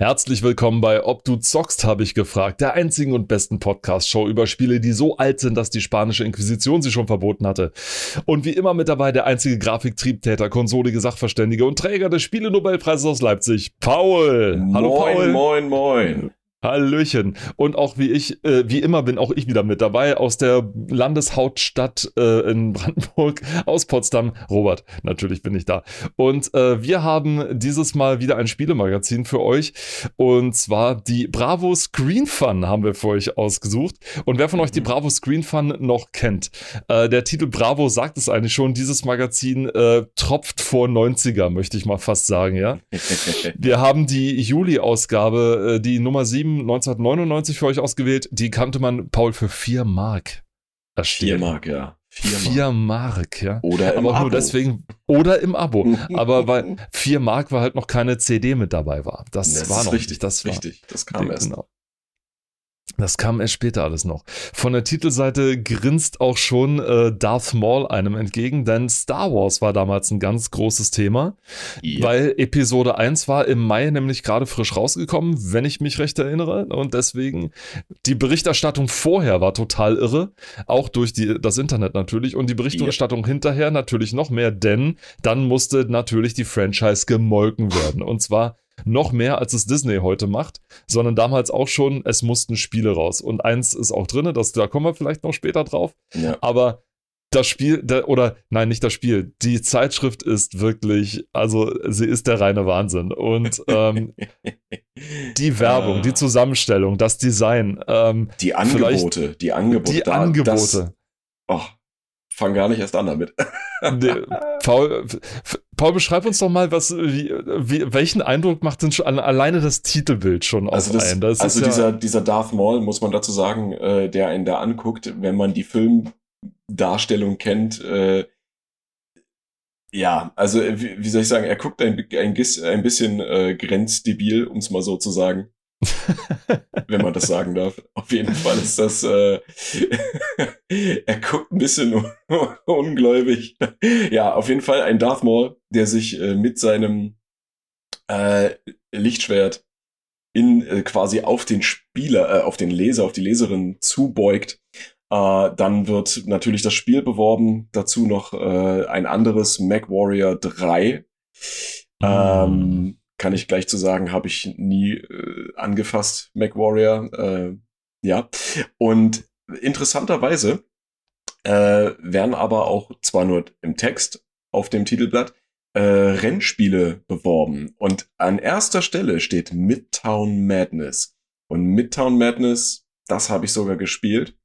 Herzlich willkommen bei Ob du zockst, habe ich gefragt, der einzigen und besten Podcast-Show über Spiele, die so alt sind, dass die spanische Inquisition sie schon verboten hatte. Und wie immer mit dabei der einzige Grafiktriebtäter, konsolige Sachverständige und Träger des Spiele-Nobelpreises aus Leipzig, Paul. Moin, Hallo Paul. Moin, moin. Hallöchen. Und auch wie ich, äh, wie immer bin auch ich wieder mit dabei aus der Landeshauptstadt äh, in Brandenburg, aus Potsdam. Robert, natürlich bin ich da. Und äh, wir haben dieses Mal wieder ein Spielemagazin für euch. Und zwar die Bravo Screen Fun haben wir für euch ausgesucht. Und wer von euch die Bravo Screen Fun noch kennt, äh, der Titel Bravo sagt es eigentlich schon, dieses Magazin äh, tropft vor 90er, möchte ich mal fast sagen, ja. wir haben die Juli-Ausgabe, äh, die Nummer 7 1999 für euch ausgewählt. Die kannte man, Paul, für 4 Mark. Erstehen. 4 Mark, ja. 4 Mark. Mark, ja. Oder im Aber Abo. nur deswegen, oder im Abo. Aber weil 4 Mark, weil halt noch keine CD mit dabei war. Das, das war noch richtig. Das war, richtig, das kam erst. Genau. Das kam erst später alles noch. Von der Titelseite grinst auch schon äh, Darth Maul einem entgegen, denn Star Wars war damals ein ganz großes Thema, ja. weil Episode 1 war im Mai nämlich gerade frisch rausgekommen, wenn ich mich recht erinnere. Und deswegen die Berichterstattung vorher war total irre, auch durch die, das Internet natürlich. Und die Berichterstattung ja. hinterher natürlich noch mehr, denn dann musste natürlich die Franchise gemolken werden. Und zwar noch mehr, als es Disney heute macht, sondern damals auch schon, es mussten Spiele raus. Und eins ist auch drin, das, da kommen wir vielleicht noch später drauf. Ja. Aber das Spiel, der, oder nein, nicht das Spiel, die Zeitschrift ist wirklich, also sie ist der reine Wahnsinn. Und ähm, die Werbung, ah. die Zusammenstellung, das Design. Ähm, die Angebote, die Angebote. Die da, Angebote. Das, oh, fang gar nicht erst an damit. nee, Paul, Paul, beschreib uns doch mal, was, wie, wie, welchen Eindruck macht denn schon alleine das Titelbild schon also auf das, einen? Das also dieser, ja dieser Darth Maul, muss man dazu sagen, äh, der einen da anguckt, wenn man die Filmdarstellung kennt, äh, ja, also wie, wie, soll ich sagen, er guckt ein, ein, ein bisschen äh, grenzdebil, um es mal so zu sagen. wenn man das sagen darf. Auf jeden Fall ist das, äh, er guckt ein bisschen ungläubig. Ja, auf jeden Fall ein Darth Maul, der sich äh, mit seinem äh, Lichtschwert in äh, quasi auf den Spieler, äh, auf den Leser, auf die Leserin zubeugt. Äh, dann wird natürlich das Spiel beworben. Dazu noch äh, ein anderes Mac Warrior 3. Mm. Ähm, kann ich gleich zu sagen, habe ich nie äh, angefasst, MacWarrior. Äh, ja. Und interessanterweise äh, werden aber auch zwar nur im Text auf dem Titelblatt äh, Rennspiele beworben. Und an erster Stelle steht Midtown Madness. Und Midtown Madness, das habe ich sogar gespielt.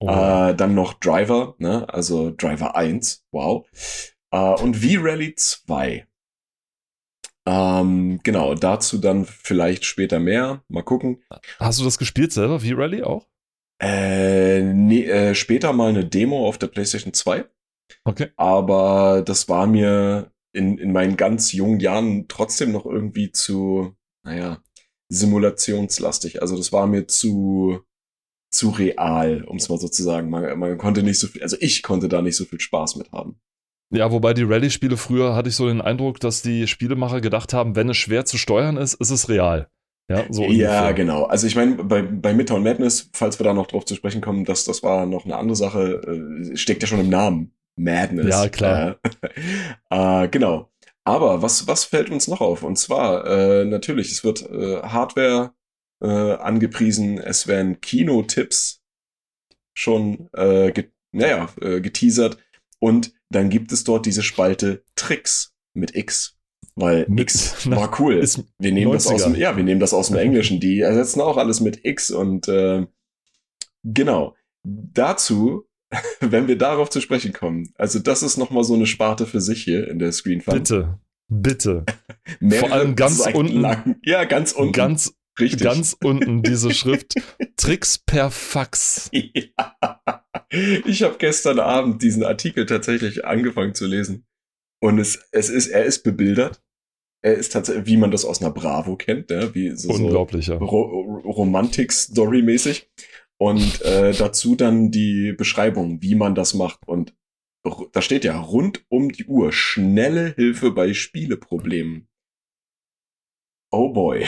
Oh. Äh, dann noch Driver, ne? also Driver 1, wow. Äh, und V-Rally 2. Ähm, genau, dazu dann vielleicht später mehr. Mal gucken. Hast du das gespielt selber, V-Rally auch? Äh, nee, äh, später mal eine Demo auf der PlayStation 2. Okay. Aber das war mir in, in meinen ganz jungen Jahren trotzdem noch irgendwie zu, naja, simulationslastig. Also das war mir zu, zu real, um es mal so zu sagen. Man, man konnte nicht so viel, also ich konnte da nicht so viel Spaß mit haben. Ja, wobei die Rallye-Spiele früher hatte ich so den Eindruck, dass die Spielemacher gedacht haben, wenn es schwer zu steuern ist, ist es real. Ja, so ja genau. Also ich meine, bei, bei Midtown Madness, falls wir da noch drauf zu sprechen kommen, das, das war noch eine andere Sache, äh, steckt ja schon im Namen. Madness. Ja, klar. Äh, äh, genau. Aber was, was fällt uns noch auf? Und zwar, äh, natürlich, es wird äh, Hardware äh, angepriesen, es werden Kinotipps schon, äh, get, naja, äh, geteasert und dann gibt es dort diese Spalte Tricks mit X. Weil X war cool. wir nehmen 90er. das aus dem, ja, wir nehmen das aus dem Englischen. Die ersetzen auch alles mit X und äh, genau. Dazu, wenn wir darauf zu sprechen kommen, also das ist nochmal so eine Sparte für sich hier in der Screen Fun. Bitte, bitte. Vor allem ganz unten. Lang. Ja, ganz unten. Ganz, Richtig. Ganz unten diese Schrift Tricks per Fax. Ja. Ich habe gestern Abend diesen Artikel tatsächlich angefangen zu lesen. Und es, es ist, er ist bebildert. Er ist tatsächlich, wie man das aus einer Bravo kennt, ja, wie so, Unglaublich, so Ro Romantik-Story-mäßig. Und äh, dazu dann die Beschreibung, wie man das macht. Und da steht ja rund um die Uhr schnelle Hilfe bei Spieleproblemen. Oh boy.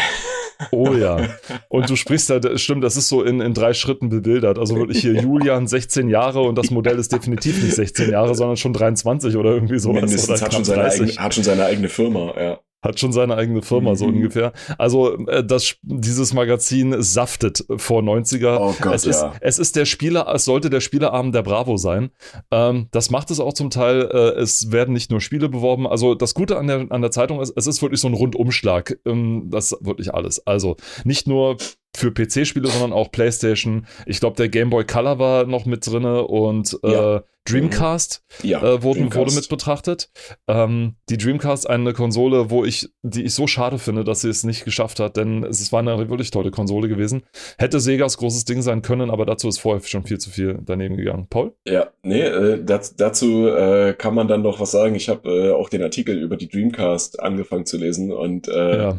Oh ja. Und du sprichst da, stimmt, das ist so in, in drei Schritten bebildert. Also wirklich hier Julian 16 Jahre und das Modell ist definitiv nicht 16 Jahre, sondern schon 23 oder irgendwie sowas. Mindestens oder hat schon, seine eigene, hat schon seine eigene Firma, ja hat schon seine eigene Firma, so mhm. ungefähr. Also äh, das, dieses Magazin saftet vor 90er. Oh Gott, es, ist, ja. es ist der Spieler, es sollte der Spielerabend der Bravo sein. Ähm, das macht es auch zum Teil. Äh, es werden nicht nur Spiele beworben. Also das Gute an der, an der Zeitung ist, es ist wirklich so ein Rundumschlag. Ähm, das ist wirklich alles. Also nicht nur für PC-Spiele, sondern auch PlayStation. Ich glaube, der Game Boy Color war noch mit drinne und äh, ja. Dreamcast, ja, äh, wurden, Dreamcast. wurde mit betrachtet. Ähm, die Dreamcast, eine Konsole, wo ich, die ich so schade finde, dass sie es nicht geschafft hat, denn es war eine wirklich tolle Konsole gewesen. Hätte Segas großes Ding sein können, aber dazu ist vorher schon viel zu viel daneben gegangen. Paul? Ja, nee, äh, das, dazu äh, kann man dann noch was sagen. Ich habe äh, auch den Artikel über die Dreamcast angefangen zu lesen und äh, ja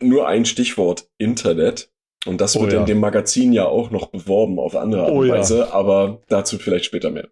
nur ein Stichwort Internet. Und das oh, wird ja. in dem Magazin ja auch noch beworben auf andere Art und oh, Weise, ja. aber dazu vielleicht später mehr.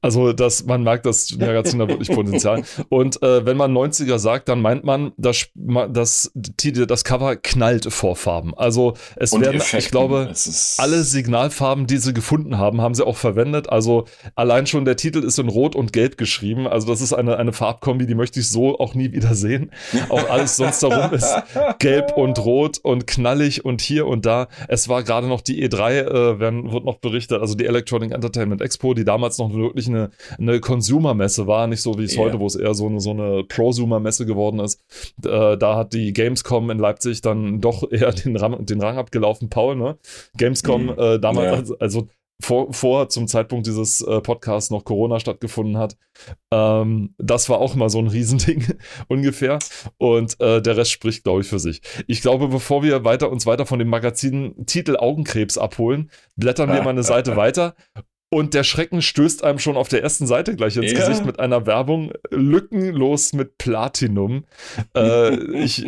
Also, dass man merkt, das Magazin hat wirklich Potenzial. Und äh, wenn man 90er sagt, dann meint man, dass das, das Cover knallt vor Farben. Also es Und werden, Effekten. ich glaube, alle Signalfarben, die sie gefunden haben, haben sie auch verwendet. Also allein schon der Titel ist in Rot und Gelb geschrieben. Also das ist eine, eine Farbkombi, die möchte ich so auch nie wieder sehen. Auch alles sonst darum ist gelb und rot und knallig und hier und da. Es war gerade noch die E3, äh, werden, wird noch berichtet, also die Electronic Entertainment Expo, die damals noch wirklich eine, eine Consumer-Messe war, nicht so wie es yeah. heute, wo es eher so eine, so eine Prosumer-Messe geworden ist. Äh, da hat die Gamescom in Leipzig dann doch eher den, Ram, den Rang abgelaufen, Paul, ne? Gamescom mhm. äh, damals, yeah. also, also vor, vor zum Zeitpunkt dieses äh, Podcasts noch Corona stattgefunden hat. Ähm, das war auch mal so ein Riesending ungefähr. Und äh, der Rest spricht, glaube ich, für sich. Ich glaube, bevor wir weiter, uns weiter von dem Magazin Titel Augenkrebs abholen, blättern wir mal eine Seite weiter und der Schrecken stößt einem schon auf der ersten Seite gleich ins ja. Gesicht mit einer Werbung, lückenlos mit Platinum. Äh, ich,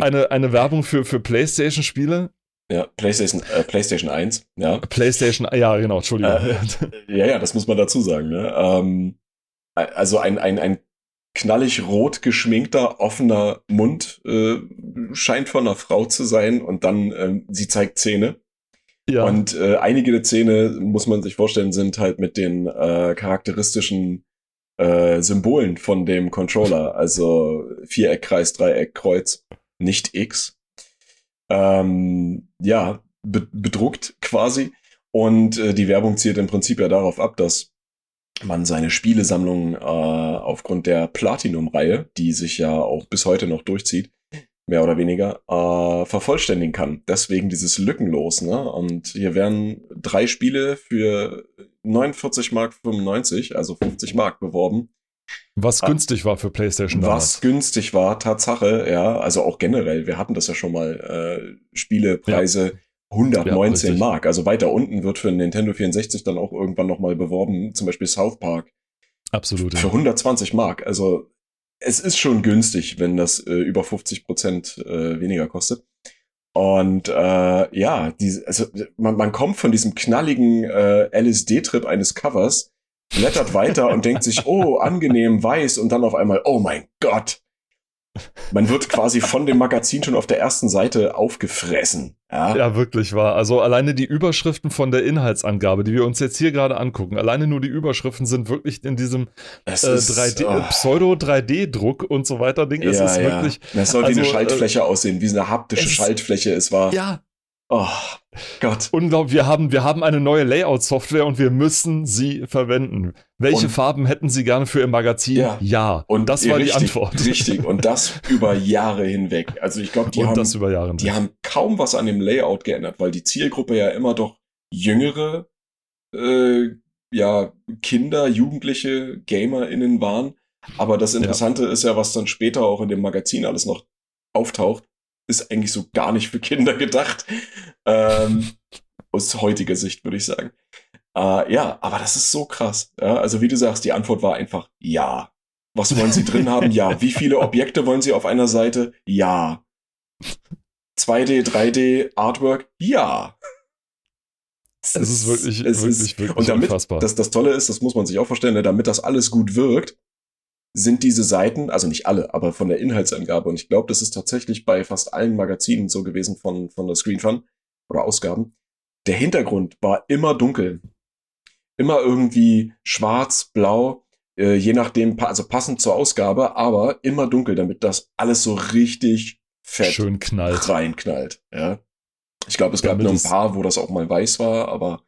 eine, eine Werbung für, für PlayStation-Spiele. Ja, PlayStation, äh, PlayStation 1, ja. PlayStation, ja, genau, Entschuldigung. Äh, ja, ja, das muss man dazu sagen. Ne? Ähm, also ein, ein, ein knallig rot geschminkter, offener Mund äh, scheint von einer Frau zu sein und dann, ähm, sie zeigt Zähne. Ja. Und äh, einige der Szene, muss man sich vorstellen, sind halt mit den äh, charakteristischen äh, Symbolen von dem Controller. Also Viereck, Kreis, Dreieck, Kreuz, nicht X. Ähm, ja, be bedruckt quasi. Und äh, die Werbung zielt im Prinzip ja darauf ab, dass man seine Spielesammlung äh, aufgrund der Platinum-Reihe, die sich ja auch bis heute noch durchzieht, mehr oder weniger, äh, vervollständigen kann. Deswegen dieses Lückenlos. Ne? Und hier werden drei Spiele für 49 Mark 95, also 50 Mark beworben. Was ah, günstig war für PlayStation damals. Was günstig war, Tatsache, ja. Also auch generell, wir hatten das ja schon mal, äh, Spielepreise ja. 119 ja, Mark. Also weiter unten wird für Nintendo 64 dann auch irgendwann nochmal beworben, zum Beispiel South Park. Absolut. Für 120 Mark. Also es ist schon günstig, wenn das äh, über 50 Prozent äh, weniger kostet. Und äh, ja, die, also man, man kommt von diesem knalligen äh, LSD-Trip eines Covers, blättert weiter und denkt sich, oh, angenehm weiß und dann auf einmal, oh mein Gott, man wird quasi von dem Magazin schon auf der ersten Seite aufgefressen. Ja, ja wirklich wahr. Also alleine die Überschriften von der Inhaltsangabe, die wir uns jetzt hier gerade angucken, alleine nur die Überschriften sind wirklich in diesem äh, 3D, oh. Pseudo-3D-Druck und so weiter Ding. Es ja, ist ja. wirklich. Das soll also, wie eine äh, Schaltfläche äh, aussehen, wie eine haptische es, Schaltfläche. Es war. Ja, Oh Gott. Unglaublich, wir haben, wir haben eine neue Layout-Software und wir müssen sie verwenden. Welche und, Farben hätten Sie gerne für Ihr Magazin? Ja. ja. Und das war richtig, die Antwort. Richtig. Und das über Jahre hinweg. Also ich glaube, die, haben, die haben kaum was an dem Layout geändert, weil die Zielgruppe ja immer doch jüngere äh, ja, Kinder, Jugendliche, GamerInnen waren. Aber das Interessante ja. ist ja, was dann später auch in dem Magazin alles noch auftaucht ist eigentlich so gar nicht für Kinder gedacht. Ähm, aus heutiger Sicht würde ich sagen. Äh, ja, aber das ist so krass. Ja, also wie du sagst, die Antwort war einfach ja. Was wollen Sie drin haben? Ja. Wie viele Objekte wollen Sie auf einer Seite? Ja. 2D, 3D, Artwork? Ja. Es ist wirklich, es wirklich, ist, wirklich und damit, unfassbar. Das, das Tolle ist, das muss man sich auch vorstellen, ne, damit das alles gut wirkt, sind diese Seiten, also nicht alle, aber von der Inhaltsangabe, und ich glaube, das ist tatsächlich bei fast allen Magazinen so gewesen von, von der Screen Fun oder Ausgaben, der Hintergrund war immer dunkel. Immer irgendwie schwarz, blau, äh, je nachdem, also passend zur Ausgabe, aber immer dunkel, damit das alles so richtig fett Schön knallt. reinknallt. Ja. Ich glaube, es gab nur ein paar, wo das auch mal weiß war, aber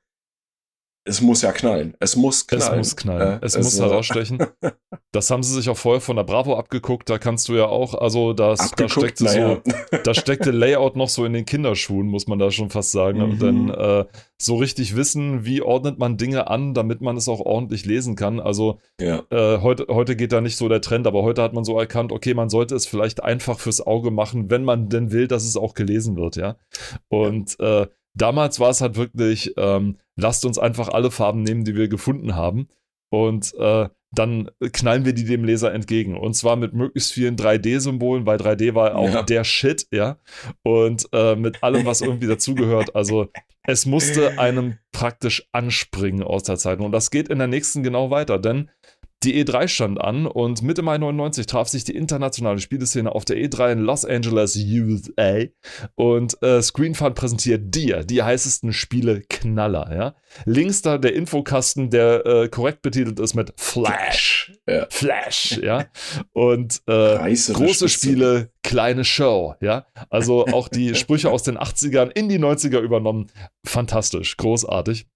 es muss ja knallen. Es muss knallen. Es muss knallen. Äh, es, es muss herausstechen. Das haben sie sich auch vorher von der Bravo abgeguckt. Da kannst du ja auch, also das, da steckte naja. so, da steckte Layout noch so in den Kinderschuhen, muss man da schon fast sagen. Mhm. Und dann äh, so richtig wissen, wie ordnet man Dinge an, damit man es auch ordentlich lesen kann. Also ja. äh, heute, heute geht da nicht so der Trend, aber heute hat man so erkannt, okay, man sollte es vielleicht einfach fürs Auge machen, wenn man denn will, dass es auch gelesen wird, ja. Und ja. Damals war es halt wirklich, ähm, lasst uns einfach alle Farben nehmen, die wir gefunden haben. Und äh, dann knallen wir die dem Leser entgegen. Und zwar mit möglichst vielen 3D-Symbolen, weil 3D war auch ja. der Shit, ja. Und äh, mit allem, was irgendwie dazugehört. Also es musste einem praktisch anspringen aus der Zeit. Und das geht in der nächsten genau weiter, denn die E3 stand an und Mitte Mai 99 traf sich die internationale Spieleszene auf der E3 in Los Angeles, USA und äh, ScreenFun präsentiert dir die heißesten Spiele Knaller. Ja? Links da der Infokasten, der äh, korrekt betitelt ist mit Flash. Ja. Flash, ja. Und äh, große Spitze. Spiele, kleine Show, ja. Also auch die Sprüche aus den 80ern in die 90er übernommen. Fantastisch, großartig.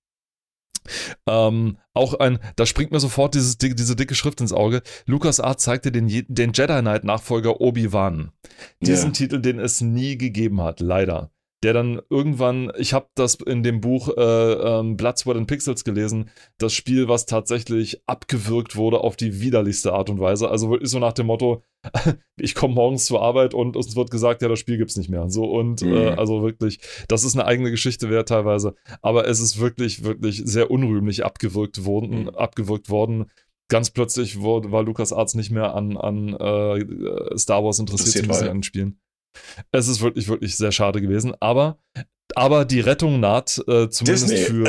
Ähm, auch ein, da springt mir sofort dieses, diese dicke Schrift ins Auge. Lucas Art zeigte den, den Jedi Knight Nachfolger Obi-Wan. Diesen yeah. Titel, den es nie gegeben hat, leider der dann irgendwann, ich habe das in dem Buch äh, ähm, Blood, Sweat and Pixels gelesen, das Spiel, was tatsächlich abgewürgt wurde auf die widerlichste Art und Weise. Also ist so nach dem Motto, ich komme morgens zur Arbeit und uns wird gesagt, ja, das Spiel gibt's nicht mehr. So und mhm. äh, also wirklich, das ist eine eigene Geschichte wert teilweise, aber es ist wirklich, wirklich sehr unrühmlich abgewürgt worden, mhm. abgewürgt worden ganz plötzlich war Lukas Arzt nicht mehr an, an äh, Star Wars interessiert, interessiert an Spielen. Es ist wirklich, wirklich sehr schade gewesen. Aber, aber die Rettung naht, äh, zumindest Disney. für.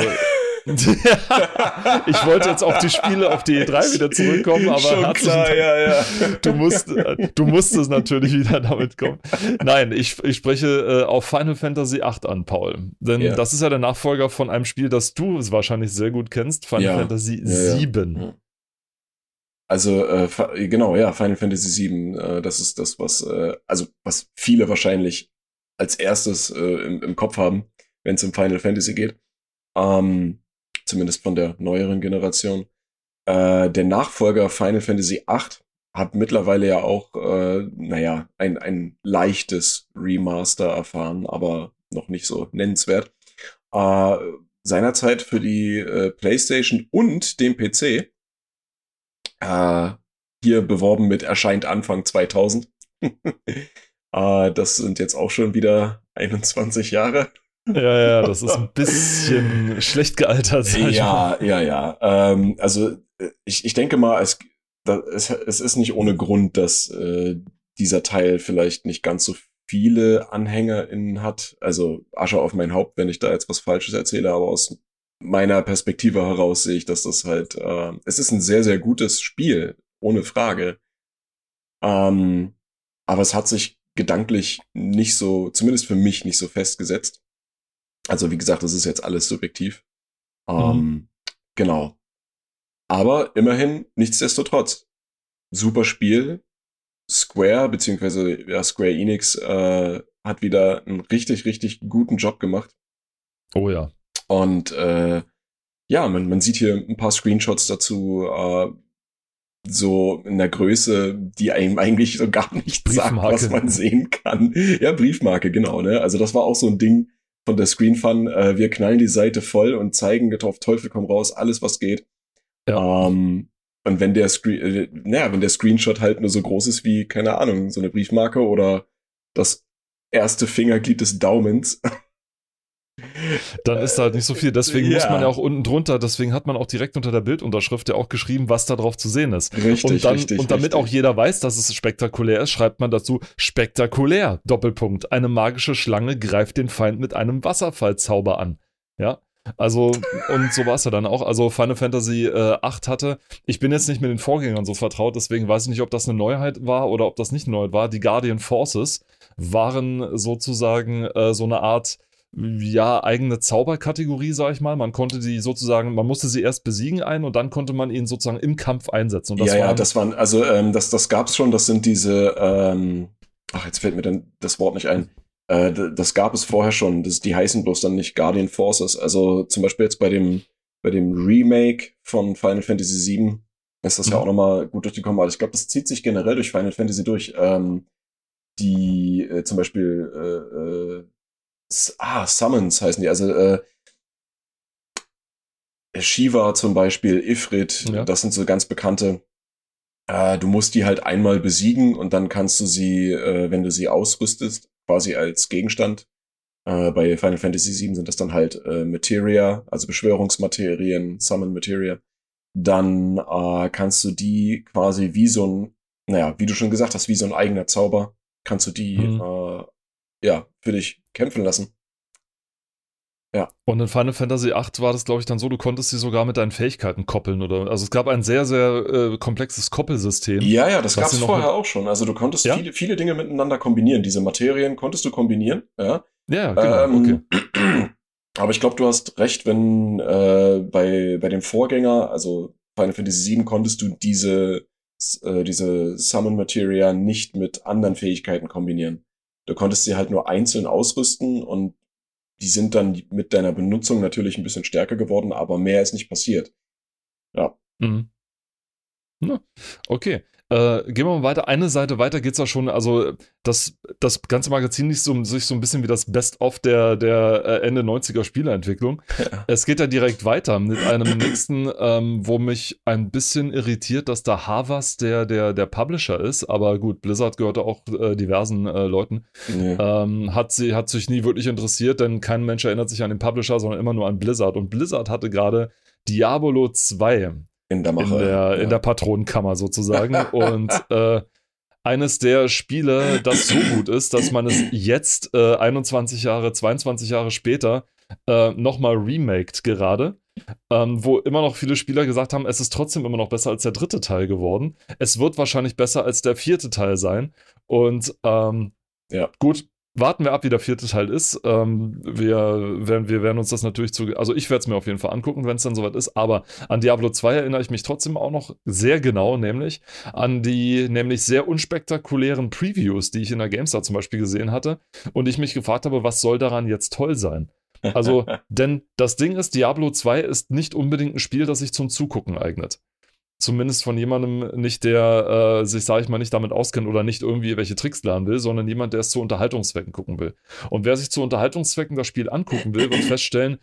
ich wollte jetzt auf die Spiele auf die E3 wieder zurückkommen, aber Schon klar, ja, ja. du musst du musstest natürlich wieder damit kommen. Nein, ich, ich spreche äh, auf Final Fantasy VIII an, Paul. Denn ja. das ist ja der Nachfolger von einem Spiel, das du wahrscheinlich sehr gut kennst, Final ja. Fantasy VII. Also äh, genau, ja, Final Fantasy VII, äh, das ist das, was, äh, also was viele wahrscheinlich als erstes äh, im, im Kopf haben, wenn es um Final Fantasy geht. Ähm, zumindest von der neueren Generation. Äh, der Nachfolger Final Fantasy VIII hat mittlerweile ja auch, äh, naja, ein, ein leichtes Remaster erfahren, aber noch nicht so nennenswert. Äh, seinerzeit für die äh, PlayStation und den PC äh, hier beworben mit erscheint Anfang 2000. äh, das sind jetzt auch schon wieder 21 Jahre. Ja, ja, das ist ein bisschen schlecht gealtert. Ja, ja, ja. Ähm, also ich, ich denke mal, es, da, es, es ist nicht ohne Grund, dass äh, dieser Teil vielleicht nicht ganz so viele AnhängerInnen hat. Also Asche auf mein Haupt, wenn ich da jetzt was Falsches erzähle, aber aus meiner Perspektive heraus sehe ich, dass das halt, äh, es ist ein sehr, sehr gutes Spiel, ohne Frage. Ähm, aber es hat sich gedanklich nicht so, zumindest für mich nicht so festgesetzt. Also wie gesagt, das ist jetzt alles subjektiv. Ähm, mhm. Genau. Aber immerhin, nichtsdestotrotz, super Spiel. Square, beziehungsweise ja, Square Enix, äh, hat wieder einen richtig, richtig guten Job gemacht. Oh ja. Und äh, ja, man, man sieht hier ein paar Screenshots dazu, äh, so in der Größe, die einem eigentlich so gar nicht sagt, was man sehen kann. Ja, Briefmarke, genau. Ne? Also das war auch so ein Ding von der Screen Fun. Äh, wir knallen die Seite voll und zeigen auf Teufel komm raus, alles was geht. Ja. Ähm, und wenn der Screen, äh, naja, wenn der Screenshot halt nur so groß ist wie, keine Ahnung, so eine Briefmarke oder das erste Fingerglied des Daumens, dann ist da halt nicht so viel. Deswegen ja. muss man ja auch unten drunter, deswegen hat man auch direkt unter der Bildunterschrift ja auch geschrieben, was da drauf zu sehen ist. Richtig, und, dann, richtig, und damit richtig. auch jeder weiß, dass es spektakulär ist, schreibt man dazu spektakulär, Doppelpunkt. Eine magische Schlange greift den Feind mit einem Wasserfallzauber an. Ja. Also, und so war es ja dann auch. Also, Final Fantasy äh, 8 hatte, ich bin jetzt nicht mit den Vorgängern so vertraut, deswegen weiß ich nicht, ob das eine Neuheit war oder ob das nicht eine Neuheit war. Die Guardian Forces waren sozusagen äh, so eine Art ja, eigene Zauberkategorie, sag ich mal. Man konnte die sozusagen, man musste sie erst besiegen ein und dann konnte man ihn sozusagen im Kampf einsetzen. ja, ja, das waren, also ähm, das, das gab's schon, das sind diese, ähm, ach, jetzt fällt mir dann das Wort nicht ein. Äh, das gab es vorher schon, das, die heißen bloß dann nicht Guardian Forces. Also zum Beispiel jetzt bei dem, bei dem Remake von Final Fantasy VII ist das mhm. ja auch nochmal gut durchgekommen. Aber ich glaube, das zieht sich generell durch Final Fantasy durch. Ähm, die äh, zum Beispiel äh, äh, ah, Summons heißen die, also äh, Shiva zum Beispiel, Ifrit, ja. das sind so ganz bekannte. Äh, du musst die halt einmal besiegen und dann kannst du sie, äh, wenn du sie ausrüstest, quasi als Gegenstand. Äh, bei Final Fantasy VII sind das dann halt äh, Materia, also Beschwörungsmaterien, Summon Materia. Dann äh, kannst du die quasi wie so ein, naja, wie du schon gesagt hast, wie so ein eigener Zauber, kannst du die mhm. äh, ja, für dich kämpfen lassen. Ja. Und in Final Fantasy VIII war das, glaube ich, dann so, du konntest sie sogar mit deinen Fähigkeiten koppeln, oder? Also es gab ein sehr, sehr äh, komplexes Koppelsystem. Ja, ja, das gab es vorher auch schon. Also du konntest ja? viele, viele Dinge miteinander kombinieren. Diese Materien konntest du kombinieren, ja. Ja, genau, ähm, okay. Aber ich glaube, du hast recht, wenn äh, bei, bei dem Vorgänger, also Final Fantasy VII, konntest du diese, äh, diese Summon Materia nicht mit anderen Fähigkeiten kombinieren. Du konntest sie halt nur einzeln ausrüsten und die sind dann mit deiner Benutzung natürlich ein bisschen stärker geworden, aber mehr ist nicht passiert. Ja. Mhm. Okay. Äh, gehen wir mal weiter. Eine Seite weiter geht es ja schon, also das, das ganze Magazin liest so, sich so ein bisschen wie das Best-of der, der äh, Ende 90er Spieleentwicklung. Ja. Es geht ja direkt weiter mit einem nächsten, ähm, wo mich ein bisschen irritiert, dass da Havas der, der, der Publisher ist, aber gut, Blizzard gehörte auch äh, diversen äh, Leuten. Nee. Ähm, hat, sie, hat sich nie wirklich interessiert, denn kein Mensch erinnert sich an den Publisher, sondern immer nur an Blizzard. Und Blizzard hatte gerade Diablo 2 in der Mache. In der, ja. in der Patronenkammer sozusagen. und äh, eines der Spiele, das so gut ist, dass man es jetzt, äh, 21 Jahre, 22 Jahre später, äh, nochmal remaked gerade. Ähm, wo immer noch viele Spieler gesagt haben, es ist trotzdem immer noch besser als der dritte Teil geworden. Es wird wahrscheinlich besser als der vierte Teil sein. Und ähm, ja. gut, warten wir ab, wie der vierte Teil ist. Ähm, wir, werden, wir werden uns das natürlich zu. Also, ich werde es mir auf jeden Fall angucken, wenn es dann soweit ist. Aber an Diablo 2 erinnere ich mich trotzdem auch noch sehr genau, nämlich an die nämlich sehr unspektakulären Previews, die ich in der GameStar zum Beispiel gesehen hatte. Und ich mich gefragt habe, was soll daran jetzt toll sein? Also, denn das Ding ist, Diablo 2 ist nicht unbedingt ein Spiel, das sich zum Zugucken eignet zumindest von jemandem nicht, der äh, sich, sage ich mal, nicht damit auskennt oder nicht irgendwie welche Tricks lernen will, sondern jemand, der es zu Unterhaltungszwecken gucken will. Und wer sich zu Unterhaltungszwecken das Spiel angucken will, wird feststellen,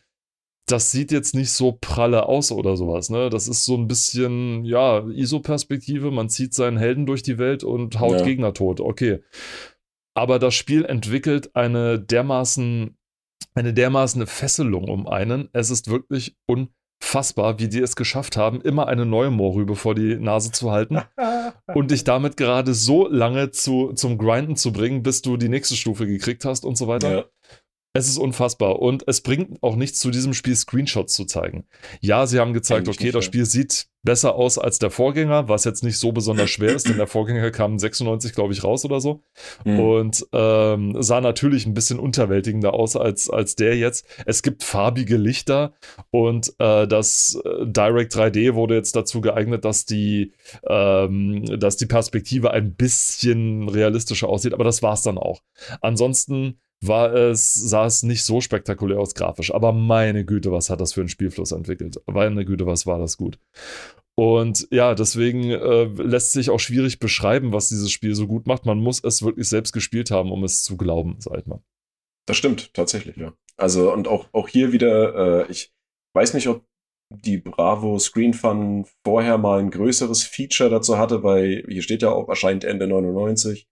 das sieht jetzt nicht so pralle aus oder sowas, ne? Das ist so ein bisschen, ja, ISO-Perspektive, man zieht seinen Helden durch die Welt und haut ja. Gegner tot, okay. Aber das Spiel entwickelt eine dermaßen, eine dermaßen Fesselung um einen. Es ist wirklich un fassbar, wie die es geschafft haben, immer eine neue Moorrübe vor die Nase zu halten und dich damit gerade so lange zu, zum Grinden zu bringen, bis du die nächste Stufe gekriegt hast und so weiter. Ja. Es ist unfassbar und es bringt auch nichts zu diesem Spiel Screenshots zu zeigen. Ja, sie haben gezeigt, Eigentlich okay, das Spiel sieht besser aus als der Vorgänger, was jetzt nicht so besonders schwer ist, denn der Vorgänger kam 96, glaube ich, raus oder so. Mhm. Und ähm, sah natürlich ein bisschen unterwältigender aus als, als der jetzt. Es gibt farbige Lichter und äh, das äh, Direct 3D wurde jetzt dazu geeignet, dass die, ähm, dass die Perspektive ein bisschen realistischer aussieht, aber das war es dann auch. Ansonsten war es, sah es nicht so spektakulär aus grafisch. Aber meine Güte, was hat das für einen Spielfluss entwickelt? Meine Güte, was war das gut. Und ja, deswegen äh, lässt sich auch schwierig beschreiben, was dieses Spiel so gut macht. Man muss es wirklich selbst gespielt haben, um es zu glauben, sag ich mal. Das stimmt, tatsächlich, ja. Also, und auch, auch hier wieder, äh, ich weiß nicht, ob die Bravo Screen Fun vorher mal ein größeres Feature dazu hatte, weil hier steht ja auch, erscheint Ende 99.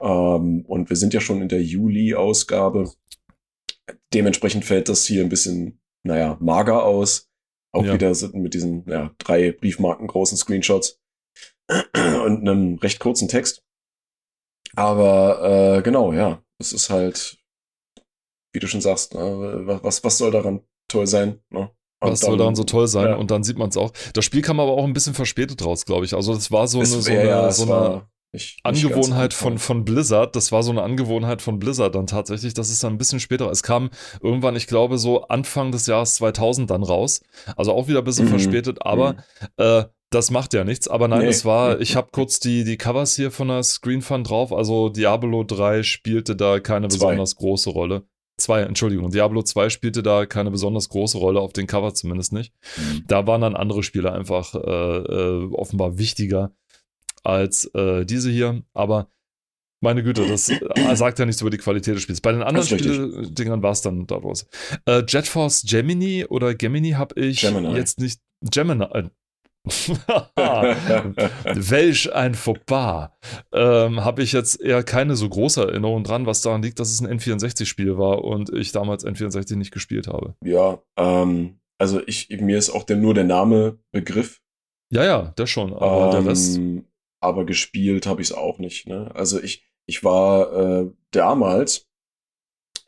Ähm, und wir sind ja schon in der Juli-Ausgabe. Dementsprechend fällt das hier ein bisschen, naja, mager aus. Auch ja. wieder mit diesen ja, drei Briefmarken großen Screenshots und einem recht kurzen Text. Aber äh, genau, ja, es ist halt, wie du schon sagst, ne, was, was soll daran toll sein? Ne? Was dann, soll daran so toll sein? Ja. Und dann sieht man es auch. Das Spiel kam aber auch ein bisschen verspätet raus, glaube ich. Also das war so eine, so eine, ja, so eine nicht, Angewohnheit von, von Blizzard. Das war so eine Angewohnheit von Blizzard dann tatsächlich. Das ist dann ein bisschen später. Es kam irgendwann, ich glaube, so Anfang des Jahres 2000 dann raus. Also auch wieder ein bisschen mhm. verspätet, aber mhm. äh, das macht ja nichts. Aber nein, nee. es war, ich habe kurz die, die Covers hier von der Screen Fun drauf. Also Diablo 3 spielte da keine Zwei. besonders große Rolle. 2, Entschuldigung, Diablo 2 spielte da keine besonders große Rolle, auf den Cover zumindest nicht. Mhm. Da waren dann andere Spiele einfach äh, äh, offenbar wichtiger als äh, diese hier. Aber meine Güte, das äh, sagt ja nichts über die Qualität des Spiels. Bei den anderen Spieldingern war es dann daraus. Äh, Jet Force Gemini oder Gemini habe ich Gemini. jetzt nicht. Gemini. Äh, Welch ein Fauxpas. Ähm, habe ich jetzt eher keine so große Erinnerung dran, was daran liegt, dass es ein N64-Spiel war und ich damals N64 nicht gespielt habe. Ja, ähm, also ich, mir ist auch der, nur der Name Begriff. Ja, ja, das schon, aber ähm, der Rest aber gespielt habe ich es auch nicht. Ne? Also ich, ich war äh, damals,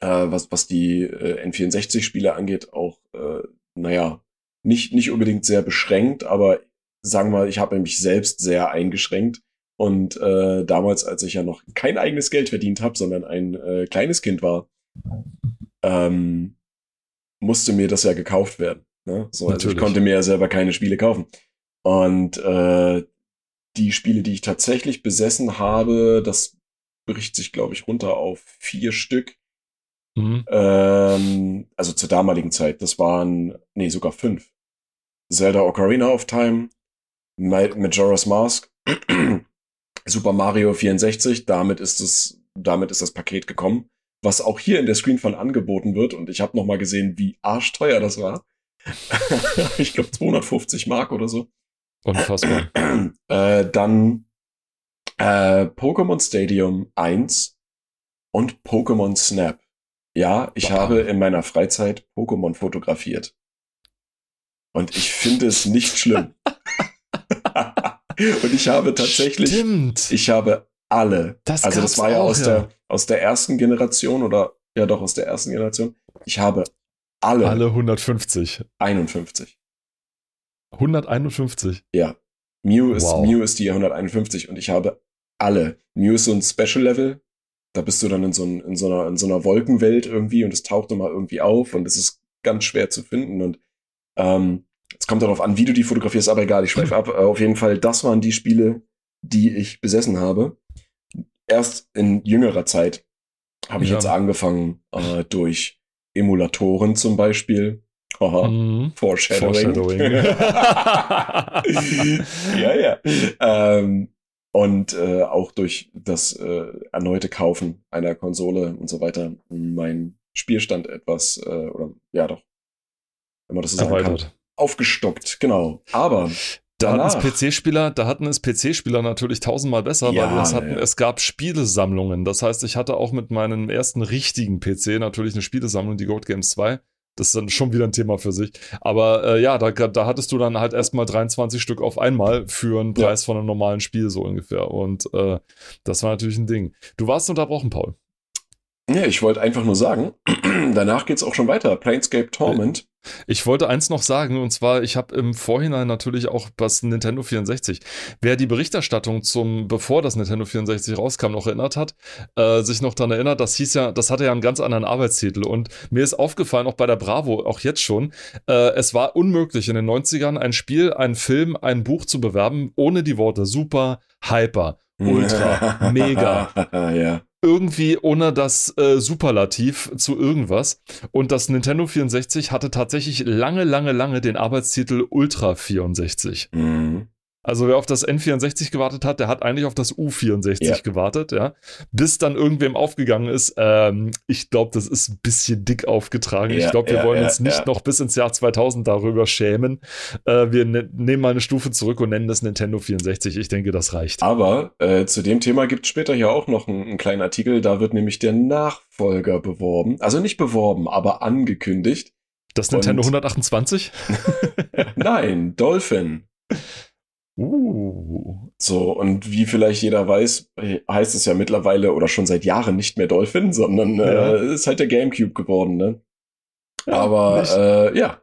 äh, was, was die äh, N64-Spiele angeht, auch, äh, naja, nicht, nicht unbedingt sehr beschränkt, aber sagen wir mal, ich habe mich selbst sehr eingeschränkt. Und äh, damals, als ich ja noch kein eigenes Geld verdient habe, sondern ein äh, kleines Kind war, ähm, musste mir das ja gekauft werden. Ne? So, also ich konnte mir ja selber keine Spiele kaufen. Und äh, die Spiele, die ich tatsächlich besessen habe, das bricht sich, glaube ich, runter auf vier Stück. Mhm. Ähm, also zur damaligen Zeit. Das waren, nee, sogar fünf. Zelda Ocarina of Time, Majora's Mask, Super Mario 64, damit ist es, damit ist das Paket gekommen, was auch hier in der Screen von angeboten wird. Und ich habe noch mal gesehen, wie arschteuer das war. ich glaube 250 Mark oder so. Unfassbar. äh, dann äh, Pokémon Stadium 1 und Pokémon Snap. Ja, ich wow. habe in meiner Freizeit Pokémon fotografiert. Und ich finde es nicht schlimm. und ich habe tatsächlich, Stimmt. ich habe alle. Das also das war ja aus ja. der aus der ersten Generation oder ja doch aus der ersten Generation. Ich habe alle. Alle 150. 51. 151? Ja. Mew ist, wow. Mew ist die 151 und ich habe alle. Mew ist so ein Special Level. Da bist du dann in so, ein, in so, einer, in so einer Wolkenwelt irgendwie und es taucht immer irgendwie auf und es ist ganz schwer zu finden. Und ähm, es kommt darauf an, wie du die fotografierst, aber egal, ich schweife ab. Äh, auf jeden Fall, das waren die Spiele, die ich besessen habe. Erst in jüngerer Zeit habe ich ja. jetzt angefangen äh, durch Emulatoren zum Beispiel Aha. Mhm. Foreshadowing. Foreshadowing. ja, ja. Ähm, und äh, auch durch das äh, erneute Kaufen einer Konsole und so weiter mein Spielstand etwas, äh, oder ja doch, wenn man das so sagen Erweitert. kann, aufgestockt, genau. Aber da hatten es PC-Spieler, da hatten es PC-Spieler natürlich tausendmal besser, ja, weil es hatten, ja. es gab Spielesammlungen. Das heißt, ich hatte auch mit meinem ersten richtigen PC natürlich eine Spielesammlung, die Gold Games 2. Das ist dann schon wieder ein Thema für sich. Aber äh, ja, da, da hattest du dann halt erstmal 23 Stück auf einmal für einen Preis ja. von einem normalen Spiel so ungefähr. Und äh, das war natürlich ein Ding. Du warst unterbrochen, Paul. Ja, ich wollte einfach nur sagen, danach geht es auch schon weiter. Planescape Torment. Ich wollte eins noch sagen, und zwar, ich habe im Vorhinein natürlich auch was Nintendo 64. Wer die Berichterstattung zum, bevor das Nintendo 64 rauskam, noch erinnert hat, äh, sich noch daran erinnert, das hieß ja, das hatte ja einen ganz anderen Arbeitstitel. Und mir ist aufgefallen, auch bei der Bravo, auch jetzt schon, äh, es war unmöglich in den 90ern ein Spiel, ein Film, ein Buch zu bewerben, ohne die Worte super, hyper, ultra, mega. ja irgendwie ohne das äh, Superlativ zu irgendwas. Und das Nintendo 64 hatte tatsächlich lange, lange, lange den Arbeitstitel Ultra 64. Mhm. Also wer auf das N64 gewartet hat, der hat eigentlich auf das U64 ja. gewartet, ja. Bis dann irgendwem aufgegangen ist, ähm, ich glaube, das ist ein bisschen dick aufgetragen. Ja, ich glaube, wir ja, wollen uns nicht noch bis ins Jahr 2000 darüber schämen. Äh, wir ne nehmen mal eine Stufe zurück und nennen das Nintendo 64. Ich denke, das reicht. Aber äh, zu dem Thema gibt es später hier auch noch einen, einen kleinen Artikel. Da wird nämlich der Nachfolger beworben. Also nicht beworben, aber angekündigt. Das Nintendo und 128? Nein, Dolphin. Uh. So, und wie vielleicht jeder weiß, heißt es ja mittlerweile oder schon seit Jahren nicht mehr Dolphin, sondern äh, ja. äh, ist halt der GameCube geworden, ne? Aber äh, ja,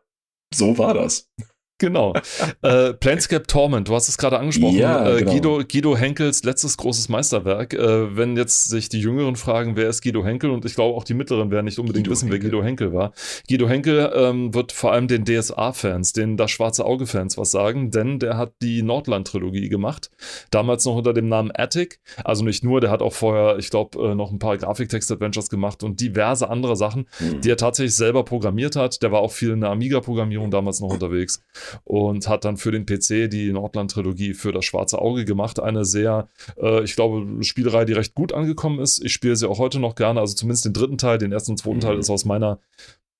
so war das. Genau. äh, Planescape Torment, du hast es gerade angesprochen. Ja, äh, genau. Guido, Guido Henkels letztes großes Meisterwerk. Äh, wenn jetzt sich die Jüngeren fragen, wer ist Guido Henkel, und ich glaube auch die Mittleren werden nicht unbedingt Guido wissen, Henkel. wer Guido Henkel war. Guido Henkel ähm, wird vor allem den DSA-Fans, den Das Schwarze Auge-Fans was sagen, denn der hat die Nordland-Trilogie gemacht. Damals noch unter dem Namen Attic. Also nicht nur, der hat auch vorher, ich glaube, äh, noch ein paar Grafiktext-Adventures gemacht und diverse andere Sachen Hm. die er tatsächlich selber programmiert hat. Der war auch viel in der Amiga-Programmierung damals noch unterwegs und hat dann für den PC die Nordland-Trilogie für das Schwarze Auge gemacht. Eine sehr, äh, ich glaube, Spielreihe, die recht gut angekommen ist. Ich spiele sie auch heute noch gerne, also zumindest den dritten Teil, den ersten und zweiten Mhm. Teil ist aus meiner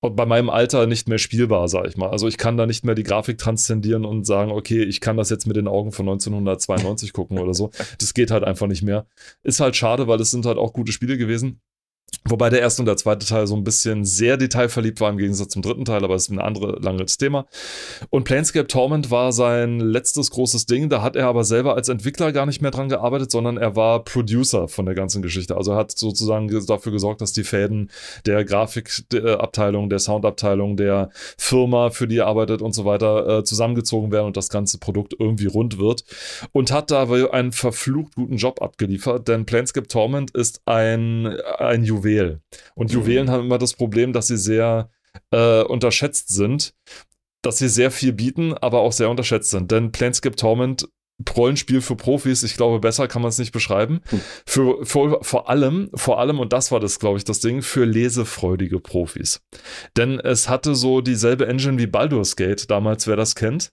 bei meinem Alter nicht mehr spielbar, sag ich mal. Also ich kann da nicht mehr die Grafik transzendieren und sagen, okay, ich kann das jetzt mit den Augen von 1992 gucken oder so. Das geht halt einfach nicht mehr. Ist halt schade, weil es sind halt auch gute Spiele gewesen. Wobei der erste und der zweite Teil so ein bisschen sehr detailverliebt war im Gegensatz zum dritten Teil, aber das ist ein anderes langes Thema. Und Planescape Torment war sein letztes großes Ding. Da hat er aber selber als Entwickler gar nicht mehr dran gearbeitet, sondern er war Producer von der ganzen Geschichte. Also er hat sozusagen ge- dafür gesorgt, dass die Fäden der Grafikabteilung, der Soundabteilung, der Firma, für die er arbeitet und so weiter, äh, zusammengezogen werden und das ganze Produkt irgendwie rund wird. Und hat da einen verflucht guten Job abgeliefert, denn Planescape Torment ist ein, ein Juwel. Und Mhm. Juwelen haben immer das Problem, dass sie sehr äh, unterschätzt sind, dass sie sehr viel bieten, aber auch sehr unterschätzt sind. Denn Planescape Torment, Rollenspiel für Profis, ich glaube, besser kann man es nicht beschreiben. Hm. Für, für, vor allem, vor allem, und das war das, glaube ich, das Ding, für lesefreudige Profis. Denn es hatte so dieselbe Engine wie Baldur's Gate damals, wer das kennt.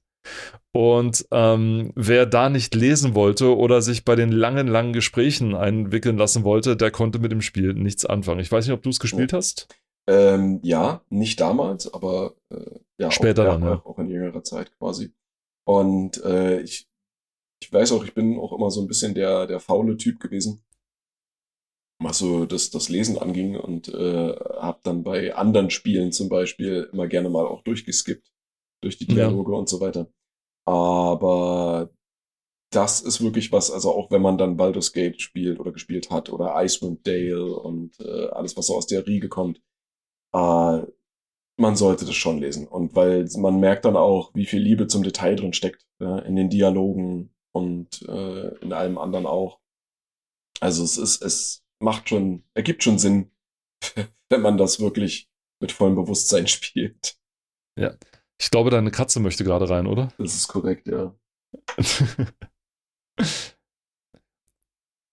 Und ähm, wer da nicht lesen wollte oder sich bei den langen, langen Gesprächen einwickeln lassen wollte, der konnte mit dem Spiel nichts anfangen. Ich weiß nicht, ob du es gespielt hast. Ähm, ja, nicht damals, aber äh, ja, Später auch, dann, ja, auch in jüngerer Zeit quasi. Und äh, ich, ich weiß auch, ich bin auch immer so ein bisschen der, der faule Typ gewesen, was so das, das Lesen anging und äh, habe dann bei anderen Spielen zum Beispiel immer gerne mal auch durchgeskippt, durch die Ja. Dialoge und so weiter. Aber das ist wirklich was, also auch wenn man dann Baldur's Gate spielt oder gespielt hat oder Icewind Dale und äh, alles, was so aus der Riege kommt, äh, man sollte das schon lesen. Und weil man merkt dann auch, wie viel Liebe zum Detail drin steckt, ja, in den Dialogen und äh, in allem anderen auch. Also es ist, es macht schon, ergibt schon Sinn, wenn man das wirklich mit vollem Bewusstsein spielt. Ich glaube, deine Katze möchte gerade rein, oder? Das ist korrekt, ja.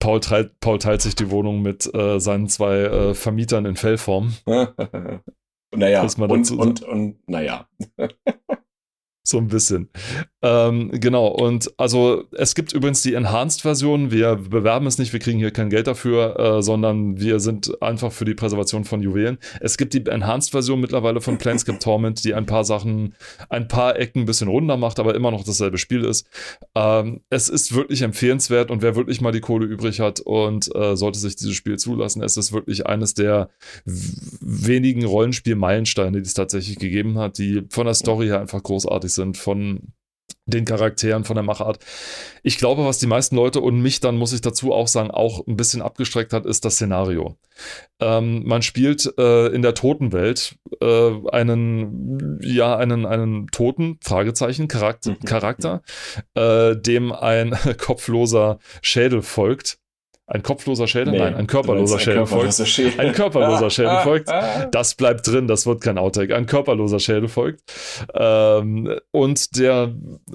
Paul teilt, Paul teilt sich die Wohnung mit äh, seinen zwei äh, Vermietern in Fellform. naja, und, und, und, naja. So ein bisschen. Ähm, genau, und also es gibt übrigens die Enhanced-Version. Wir bewerben es nicht, wir kriegen hier kein Geld dafür, äh, sondern wir sind einfach für die Präservation von Juwelen. Es gibt die Enhanced-Version mittlerweile von Planescape Torment, die ein paar Sachen, ein paar Ecken ein bisschen runder macht, aber immer noch dasselbe Spiel ist. Ähm, es ist wirklich empfehlenswert und wer wirklich mal die Kohle übrig hat und äh, sollte sich dieses Spiel zulassen, es ist wirklich eines der wenigen Rollenspiel-Meilensteine, die es tatsächlich gegeben hat, die von der Story her einfach großartig sind, von den Charakteren, von der Machart. Ich glaube, was die meisten Leute und mich dann, muss ich dazu auch sagen, auch ein bisschen abgestreckt hat, ist das Szenario. Ähm, man spielt äh, in der Totenwelt äh, einen, ja, einen, einen Toten, Fragezeichen, Charakter, Mhm. Charakter äh, dem ein kopfloser Schädel folgt. Ein kopfloser Schädel? Nein, ein körperloser meinst Schädel ein folgt. Schädel. Ein körperloser Schädel folgt. Das bleibt drin, das wird kein Outtake. Ein körperloser Schädel folgt. Ähm, und der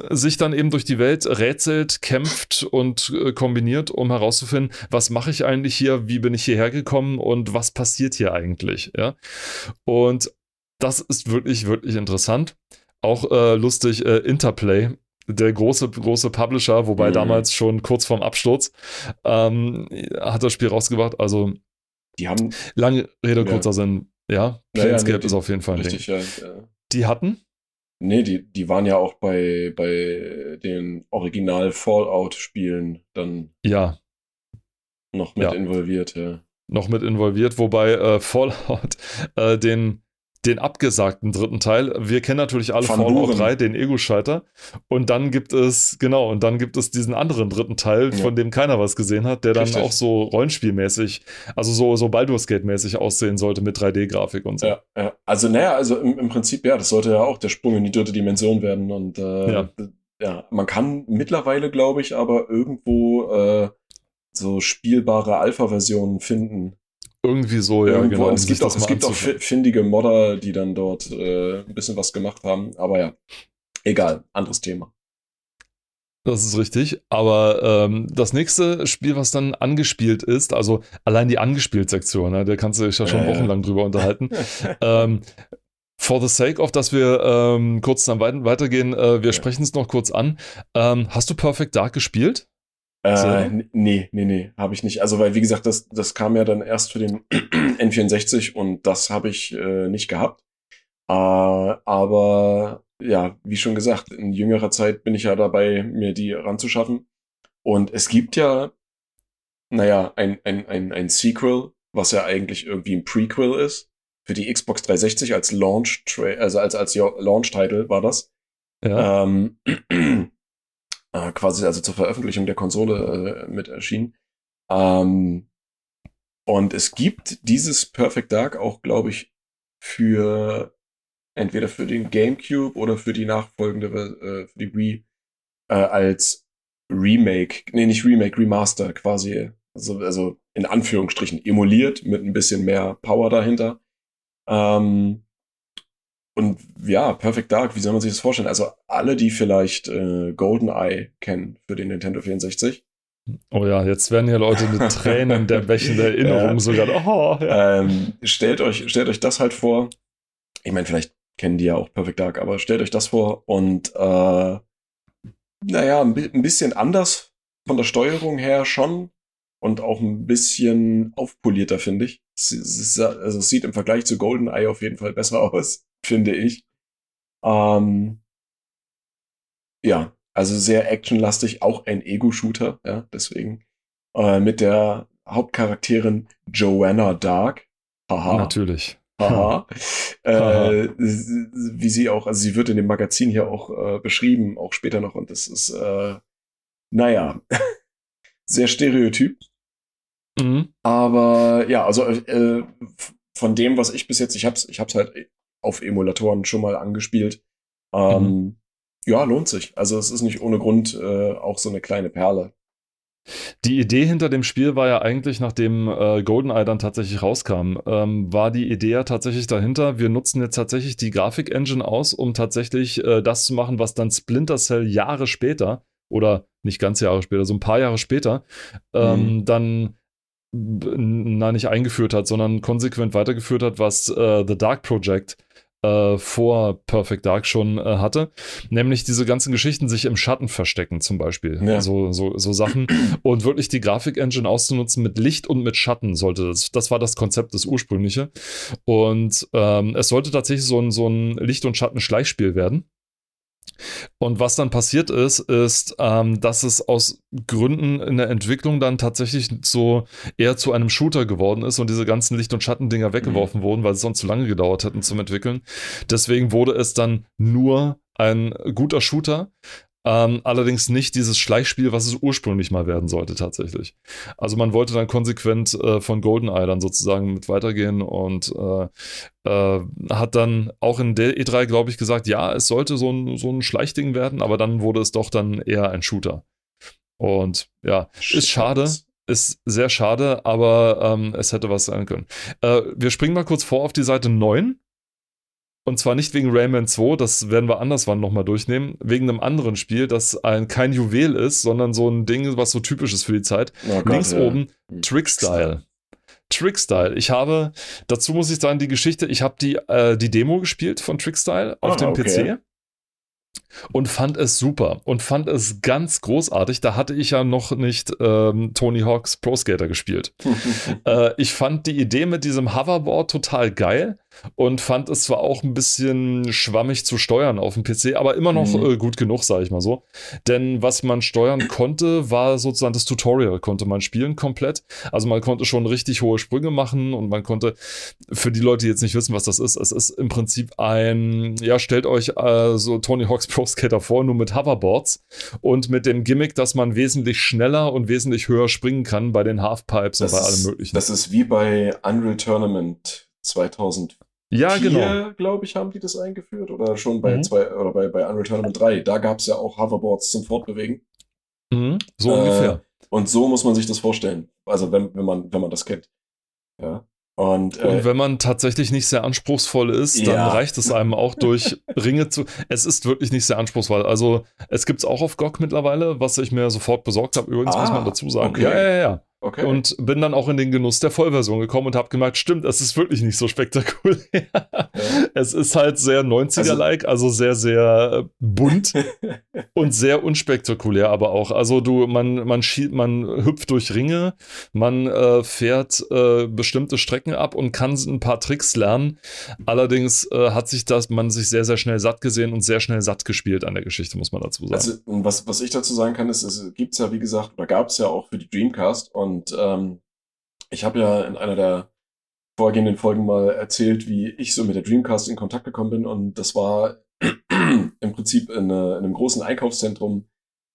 sich dann eben durch die Welt rätselt, kämpft und äh, kombiniert, um herauszufinden, was mache ich eigentlich hier, wie bin ich hierher gekommen und was passiert hier eigentlich. Ja? Und das ist wirklich, wirklich interessant. Auch äh, lustig, äh, Interplay. Der große, große Publisher, wobei Mhm. damals schon kurz vorm Absturz, ähm, hat das Spiel rausgebracht. Also Die haben, Lange Rede, Ja. kurzer Sinn. Ja, Ja, ja, Planescape nee, ist auf jeden Fall ein richtig, Ding. ja. Die hatten? Nee, die, die waren ja auch bei, bei den Original Fallout-Spielen dann Ja, noch mit involviert, ja. noch mit involviert, wobei äh, Fallout äh, den den abgesagten dritten Teil. Wir kennen natürlich alle Van Fallout Buren. 3, den Ego-Schalter. Und dann gibt es, genau, und dann gibt es diesen anderen dritten Teil, ja. von dem keiner was gesehen hat, der dann Richtig. auch so Rollenspielmäßig, also so, so Baldur's Gate-mäßig aussehen sollte mit 3D-Grafik und so. Ja, ja. Also, naja, also im, im, Prinzip, ja, das sollte ja auch der Sprung in die dritte Dimension werden. Und äh, ja. ja, man kann mittlerweile, glaube ich, aber irgendwo äh, so spielbare Alpha-Versionen finden. Irgendwie so, ja, Irgendwo. genau. Es gibt auch, es gibt auch findige Modder, die dann dort äh, ein bisschen was gemacht haben. Aber ja, egal, anderes Thema. Das ist richtig. Aber ähm, das nächste Spiel, was dann angespielt ist, also allein die Angespielt-Sektion, ne, da kannst du dich ja schon äh. wochenlang drüber unterhalten. ähm, For the sake of, dass wir ähm, kurz dann weitergehen, äh, wir ja. sprechen es noch kurz an. Ähm, hast du Perfect Dark gespielt? Äh, nee, nee, nee, habe ich nicht. Also, weil, wie gesagt, das, das kam ja dann erst für den N64 und das habe ich äh, nicht gehabt. Äh, aber ja, wie schon gesagt, in jüngerer Zeit bin ich ja dabei, mir die ranzuschaffen. Und es gibt ja, naja, ein, ein, ein, ein Sequel, was ja eigentlich irgendwie ein Prequel ist. Für die Xbox 360 als Launch, also als, als Launch-Title war das. Ja. Ähm, äh, quasi also zur Veröffentlichung der Konsole äh, mit erschienen. Ähm, und es gibt dieses Perfect Dark auch, glaube ich, für entweder für den GameCube oder für die nachfolgende, äh, für die Wii, äh, als Remake, nee, nicht Remake, Remaster quasi, also, also in Anführungsstrichen emuliert mit ein bisschen mehr Power dahinter. Ähm, und ja, Perfect Dark, wie soll man sich das vorstellen? Also alle, die vielleicht äh, GoldenEye kennen für den Nintendo 64. Oh ja, jetzt werden hier Leute mit Tränen der Bächen der Erinnerung ja. sogar. Oh, ja. ähm, stellt, euch, stellt euch das halt vor. Ich meine, vielleicht kennen die ja auch Perfect Dark, aber stellt euch das vor und äh, naja, ein, ein bisschen anders von der Steuerung her schon und auch ein bisschen aufpolierter, finde ich. Es, es, also es sieht im Vergleich zu GoldenEye auf jeden Fall besser aus finde ich. Ähm, ja, also sehr actionlastig, auch ein Ego-Shooter, ja, deswegen. Äh, mit der Hauptcharakterin Joanna Dark. Haha. Natürlich. Haha. äh, wie sie auch, also sie wird in dem Magazin hier auch äh, beschrieben, auch später noch, und das ist, äh, naja, sehr stereotyp. Mhm. Aber ja, also äh, von dem, was ich bis jetzt, ich hab's, ich hab's halt auf Emulatoren schon mal angespielt. Ähm, mhm. Ja, lohnt sich. Also es ist nicht ohne Grund äh, auch so eine kleine Perle. Die Idee hinter dem Spiel war ja eigentlich, nachdem äh, GoldenEye dann tatsächlich rauskam, ähm, war die Idee ja tatsächlich dahinter, wir nutzen jetzt tatsächlich die Grafik-Engine aus, um tatsächlich äh, das zu machen, was dann Splinter Cell Jahre später, oder nicht ganz Jahre später, so ein paar Jahre später, ähm, mhm. dann na, nicht eingeführt hat, sondern konsequent weitergeführt hat, was äh, The Dark Project äh, vor Perfect Dark schon äh, hatte. Nämlich diese ganzen Geschichten sich im Schatten verstecken, zum Beispiel. Ja. So, so, so Sachen. Und wirklich die Grafik-Engine auszunutzen mit Licht und mit Schatten sollte das. Das war das Konzept, das ursprüngliche. Und ähm, es sollte tatsächlich so ein, so ein Licht- und Schatten-Schleichspiel werden. Und was dann passiert ist, ist, ähm, dass es aus Gründen in der Entwicklung dann tatsächlich so eher zu einem Shooter geworden ist und diese ganzen Licht- und Schattendinger weggeworfen mhm. wurden, weil es sonst zu lange gedauert hätten zum Entwickeln. Deswegen wurde es dann nur ein guter Shooter, ähm, allerdings nicht dieses Schleichspiel, was es ursprünglich mal werden sollte, tatsächlich. Also man wollte dann konsequent äh, von GoldenEye dann sozusagen mit weitergehen und äh, äh, hat dann auch in der E3, glaube ich, gesagt, ja, es sollte so ein, so ein Schleichding werden, aber dann wurde es doch dann eher ein Shooter. Und ja, ist schade. Ist sehr schade, aber ähm, es hätte was sein können. Äh, wir springen mal kurz vor auf die Seite 9 und zwar nicht wegen Rayman 2, das werden wir anderswann nochmal durchnehmen, wegen einem anderen Spiel, das ein, kein Juwel ist, sondern so ein Ding, was so typisch ist für die Zeit. Oh Gott, Links ja. oben hm. Trickstyle. Trickstyle. Ich habe, dazu muss ich sagen, die Geschichte, ich habe die, äh, die Demo gespielt von Trickstyle auf ah, dem okay. PC und fand es super und fand es ganz großartig. Da hatte ich ja noch nicht ähm, Tony Hawks Pro Skater gespielt. äh, ich fand die Idee mit diesem Hoverboard total geil und fand es zwar auch ein bisschen schwammig zu steuern auf dem PC, aber immer noch mhm. äh, gut genug, sage ich mal so. Denn was man steuern konnte, war sozusagen das Tutorial, konnte man spielen komplett. Also man konnte schon richtig hohe Sprünge machen und man konnte, für die Leute, die jetzt nicht wissen, was das ist, es ist im Prinzip ein, ja, stellt euch äh, so Tony Hawk's Pro Skater vor, nur mit Hoverboards und mit dem Gimmick, dass man wesentlich schneller und wesentlich höher springen kann bei den Halfpipes das und bei allem möglichen. Das ist wie bei Unreal Tournament 2000. Ja, genau. glaube ich, haben die das eingeführt. Oder schon bei mhm. zwei, oder bei, bei Unreal Tournament 3. Da gab es ja auch Hoverboards zum Fortbewegen. Mhm, so äh, ungefähr. Und so muss man sich das vorstellen. Also wenn, wenn man, wenn man das kennt. Ja. Und, äh, und wenn man tatsächlich nicht sehr anspruchsvoll ist, ja. dann reicht es einem auch durch Ringe zu. Es ist wirklich nicht sehr anspruchsvoll. Also es gibt es auch auf GOG mittlerweile, was ich mir sofort besorgt habe. Übrigens ah, muss man dazu sagen. Okay. Ja, ja, ja. Okay. Und bin dann auch in den Genuss der Vollversion gekommen und habe gemerkt, stimmt, es ist wirklich nicht so spektakulär. Ja. Es ist halt sehr 90er-like, also, also, sehr, sehr äh, bunt und sehr unspektakulär, aber auch. Also du, man, man schiebt, man hüpft durch Ringe, man äh, fährt äh, bestimmte Strecken ab und kann ein paar Tricks lernen. Allerdings äh, hat sich das, man sich sehr, sehr schnell satt gesehen und sehr schnell satt gespielt an der Geschichte, muss man dazu sagen. Also, was, was ich dazu sagen kann, ist, es gibt es ja, wie gesagt, oder gab es ja auch für die Dreamcast und und ähm, ich habe ja in einer der vorgehenden Folgen mal erzählt, wie ich so mit der Dreamcast in Kontakt gekommen bin. Und das war im Prinzip in, äh, in einem großen Einkaufszentrum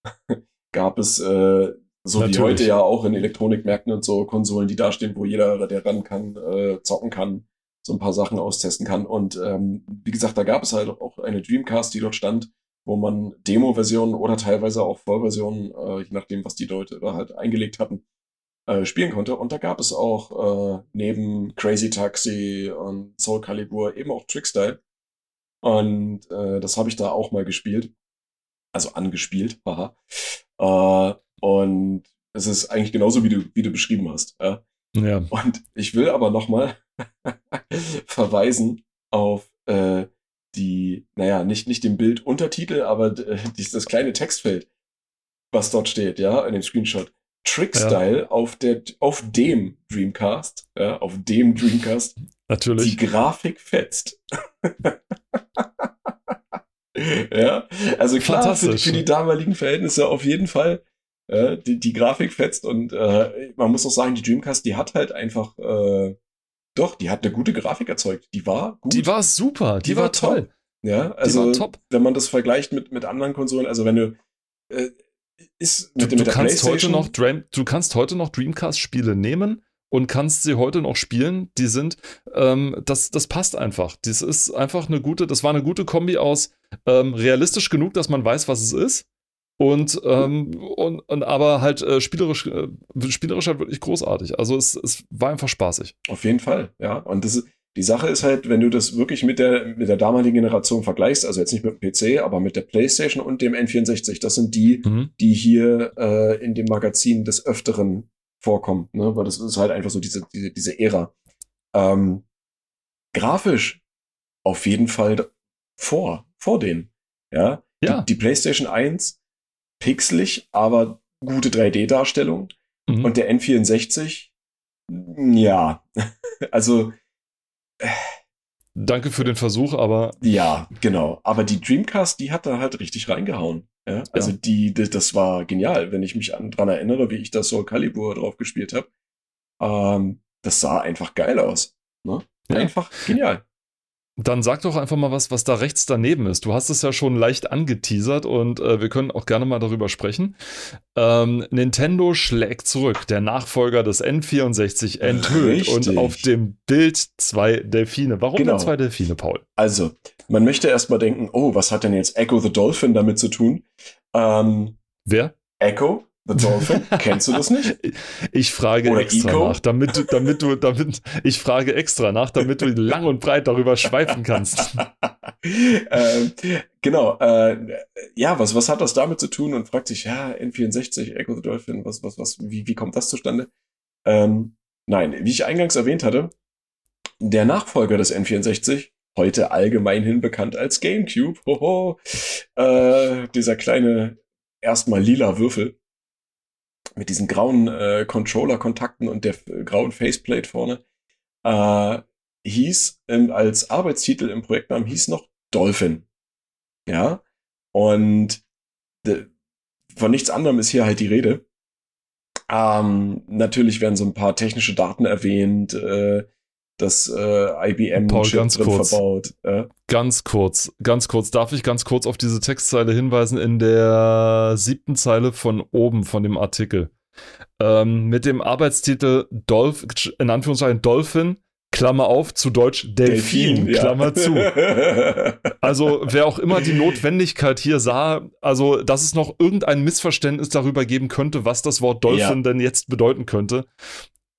gab es äh, so Natürlich. wie heute ja auch in Elektronikmärkten und so Konsolen, die da stehen, wo jeder, der ran kann, äh, zocken kann, so ein paar Sachen austesten kann. Und ähm, wie gesagt, da gab es halt auch eine Dreamcast, die dort stand, wo man Demo-Versionen oder teilweise auch Vollversionen, äh, je nachdem, was die Leute da halt eingelegt hatten, äh, spielen konnte. Und da gab es auch äh, neben Crazy Taxi und Soul Calibur eben auch Trickstyle. Und äh, das habe ich da auch mal gespielt. Also angespielt, haha. Äh, und es ist eigentlich genauso, wie du, wie du beschrieben hast. Ja. ja. Und ich will aber nochmal verweisen auf äh, die, naja, nicht, nicht den Bilduntertitel, aber äh, das kleine Textfeld, was dort steht, ja, in dem Screenshot. Trickstyle ja. auf, der, auf dem Dreamcast, ja, auf dem Dreamcast. Natürlich. Die Grafik fetzt. ja, also klar, für, für, die damaligen Verhältnisse auf jeden Fall. Äh, die, die Grafik fetzt und äh, man muss auch sagen, die Dreamcast, die hat halt einfach, äh, doch, die hat eine gute Grafik erzeugt. Die war gut. Die war super, die, die war, war, toll. Ja, also wenn man das vergleicht mit, mit anderen Konsolen, also wenn du, äh, ist mit, du, mit du kannst heute noch du kannst heute noch Dreamcast-Spiele nehmen und kannst sie heute noch spielen. Die sind, ähm, das, das passt einfach. Das ist einfach eine gute, das war eine gute Kombi aus ähm, realistisch genug, dass man weiß, was es ist. Und, ähm, und, und aber halt äh, spielerisch, äh, spielerisch halt wirklich großartig. Also es, es war einfach spaßig. Auf jeden Fall, ja. Und das ist, die Sache ist halt, wenn du das wirklich mit der, mit der damaligen Generation vergleichst, also jetzt nicht mit dem PC, aber mit der PlayStation und dem N64, das sind die, mhm. die hier äh, in dem Magazin des Öfteren vorkommen, ne? weil das ist halt einfach so diese, diese, diese Ära. Ähm, grafisch auf jeden Fall vor, vor denen. Ja. ja. Die, die PlayStation 1, pixelig, aber gute 3D-Darstellung. Mhm. Und der N64, ja. also Danke für den Versuch, aber. Ja, genau. Aber die Dreamcast, die hat da halt richtig reingehauen. Ja? Also ja. die, die, das war genial, wenn ich mich an, dran erinnere, wie ich das Soul Calibur drauf gespielt habe. Ähm, das sah einfach geil aus. Ne? Ja. Einfach genial. Dann sag doch einfach mal was, was da rechts daneben ist. Du hast es ja schon leicht angeteasert und äh, wir können auch gerne mal darüber sprechen. Ähm, Nintendo schlägt zurück. Der Nachfolger des N64 enthüllt Richtig. und auf dem Bild zwei Delfine. Warum genau. denn zwei Delfine, Paul? Also, man möchte erstmal denken, oh, was hat denn jetzt Echo the Dolphin damit zu tun? Ähm, Wer? Echo The Dolphin? Kennst du das nicht? Ich frage Oder extra Eco? nach, damit du, damit du, damit, ich frage extra nach, damit du lang und breit darüber schweifen kannst. ähm, genau, äh, ja, was, was hat das damit zu tun? Und fragt sich, ja, N64, Echo the Dolphin, was, was, was, wie, wie kommt das zustande? Ähm, nein, wie ich eingangs erwähnt hatte, der Nachfolger des N64, heute allgemeinhin bekannt als GameCube, hoho, äh, dieser kleine, erstmal lila Würfel, mit diesen grauen äh, Controller-Kontakten und der grauen Faceplate vorne. Äh, hieß ähm, als Arbeitstitel im Projektnamen hieß noch Dolphin. Ja. Und von nichts anderem ist hier halt die Rede. Ähm, natürlich werden so ein paar technische Daten erwähnt, äh, das äh, IBM Paul, ganz drin kurz. verbaut. Äh. Ganz kurz, ganz kurz. Darf ich ganz kurz auf diese Textzeile hinweisen in der siebten Zeile von oben von dem Artikel? Ähm, mit dem Arbeitstitel Dolph, in Anführungszeichen Dolphin, Klammer auf, zu Deutsch Delfin, Delfin, ja. Klammer zu. Also, wer auch immer die Notwendigkeit hier sah, also, dass es noch irgendein Missverständnis darüber geben könnte, was das Wort Dolphin Ja. denn jetzt bedeuten könnte.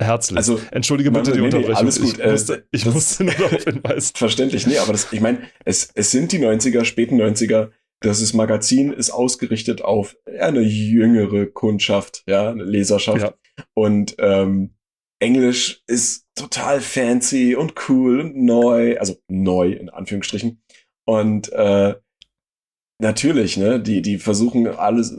Herzlich. Also, Entschuldige bitte die nee, nee, Unterbrechung. alles gut. Ich musste, Äh, ich das- musste nur darauf hinweisen. Verständlich, nee, aber das, ich meine, es, es sind die 90er, späten 90er. Das ist Magazin ist ausgerichtet auf eine jüngere Kundschaft, ja, eine Leserschaft. Ja. Und ähm, Englisch ist total fancy und cool und neu, also neu in Anführungsstrichen. Und äh, natürlich, ne, die, die versuchen alles,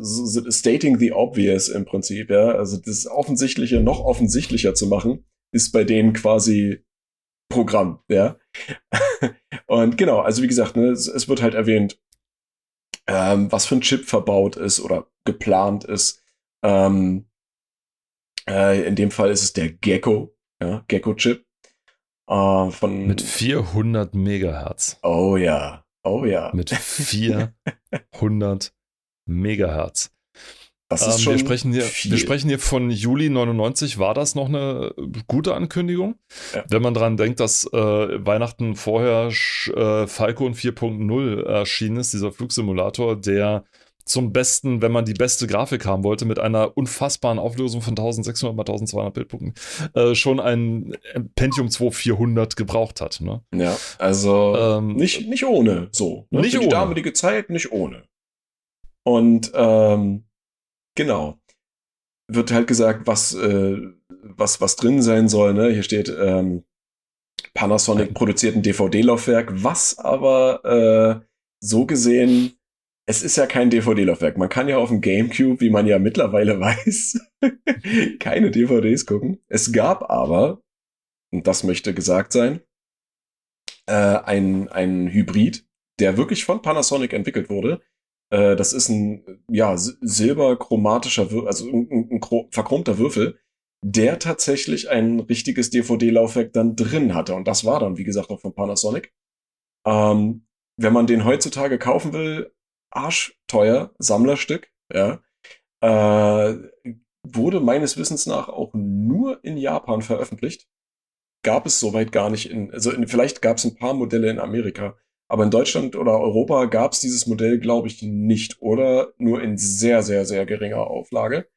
stating the obvious im Prinzip, ja. Also das Offensichtliche noch offensichtlicher zu machen, ist bei denen quasi Programm, ja. Und genau, also wie gesagt, ne, es, es wird halt erwähnt, ähm, was für ein Chip verbaut ist oder geplant ist. Ähm, äh, in dem Fall ist es der Gecko, ja, Gecko-Chip. Äh, von Mit 400 Megahertz. Oh ja, oh ja. Mit 400 Megahertz. Das ist Ähm, schon wir, sprechen hier, viel. wir sprechen hier von Juli 99. War das noch eine gute Ankündigung? Ja. Wenn man dran denkt, dass äh, Weihnachten vorher äh, Falcon 4.0 erschienen ist, dieser Flugsimulator, der zum besten, wenn man die beste Grafik haben wollte, mit einer unfassbaren Auflösung von 1600 mal 1200 Bildpunkten, äh, schon ein Pentium 2 400 gebraucht hat. Ne? Ja, also Ähm, nicht, nicht ohne so. Ne? Nicht Für die ohne. damalige Zeit nicht ohne. Und ähm, genau. Wird halt gesagt, was, äh, was, was drin sein soll. Ne? Hier steht ähm, Panasonic produziert ein DVD-Laufwerk, was aber äh, so gesehen, es ist ja kein DVD-Laufwerk. Man kann ja auf dem GameCube, wie man ja mittlerweile weiß, keine DVDs gucken. Es gab aber, und das möchte gesagt sein, äh, ein, ein Hybrid, der wirklich von Panasonic entwickelt wurde. Äh, das ist ein ja, sil- silberchromatischer also ein, ein, ein chro- verchromter Würfel, der tatsächlich ein richtiges DVD-Laufwerk dann drin hatte. Und das war dann, wie gesagt, auch von Panasonic. Ähm, wenn man den heutzutage kaufen will, arschteuer, Sammlerstück, ja. Äh, wurde meines Wissens nach auch nur in Japan veröffentlicht gab es soweit gar nicht in, also in, vielleicht gab es ein paar Modelle in Amerika, aber in Deutschland oder Europa gab es dieses Modell, glaube ich, nicht oder nur in sehr, sehr, sehr geringer Auflage.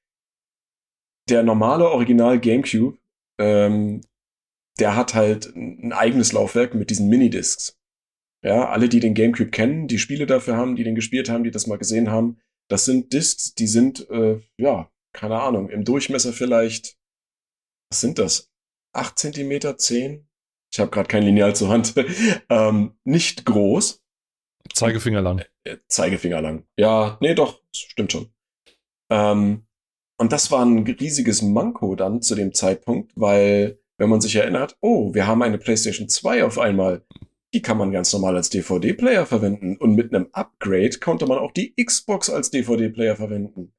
Der normale Original GameCube, ähm, der hat halt ein eigenes Laufwerk mit diesen Minidiscs. Ja, alle, die den GameCube kennen, die Spiele dafür haben, die den gespielt haben, die das mal gesehen haben, das sind Discs, die sind, äh, ja, keine Ahnung, im Durchmesser vielleicht, was sind das? 8 Zentimeter, 10? Ich habe gerade kein Lineal zur Hand. ähm, nicht groß, Zeigefinger lang. äh, Zeigefinger lang. Ja, nee, doch, stimmt schon. Ähm, und das war ein riesiges Manko dann zu dem Zeitpunkt, weil, wenn man sich erinnert, oh, wir haben eine PlayStation 2 auf einmal. Die kann man ganz normal als DVD-Player verwenden. Und mit einem Upgrade konnte man auch die Xbox als DVD-Player verwenden.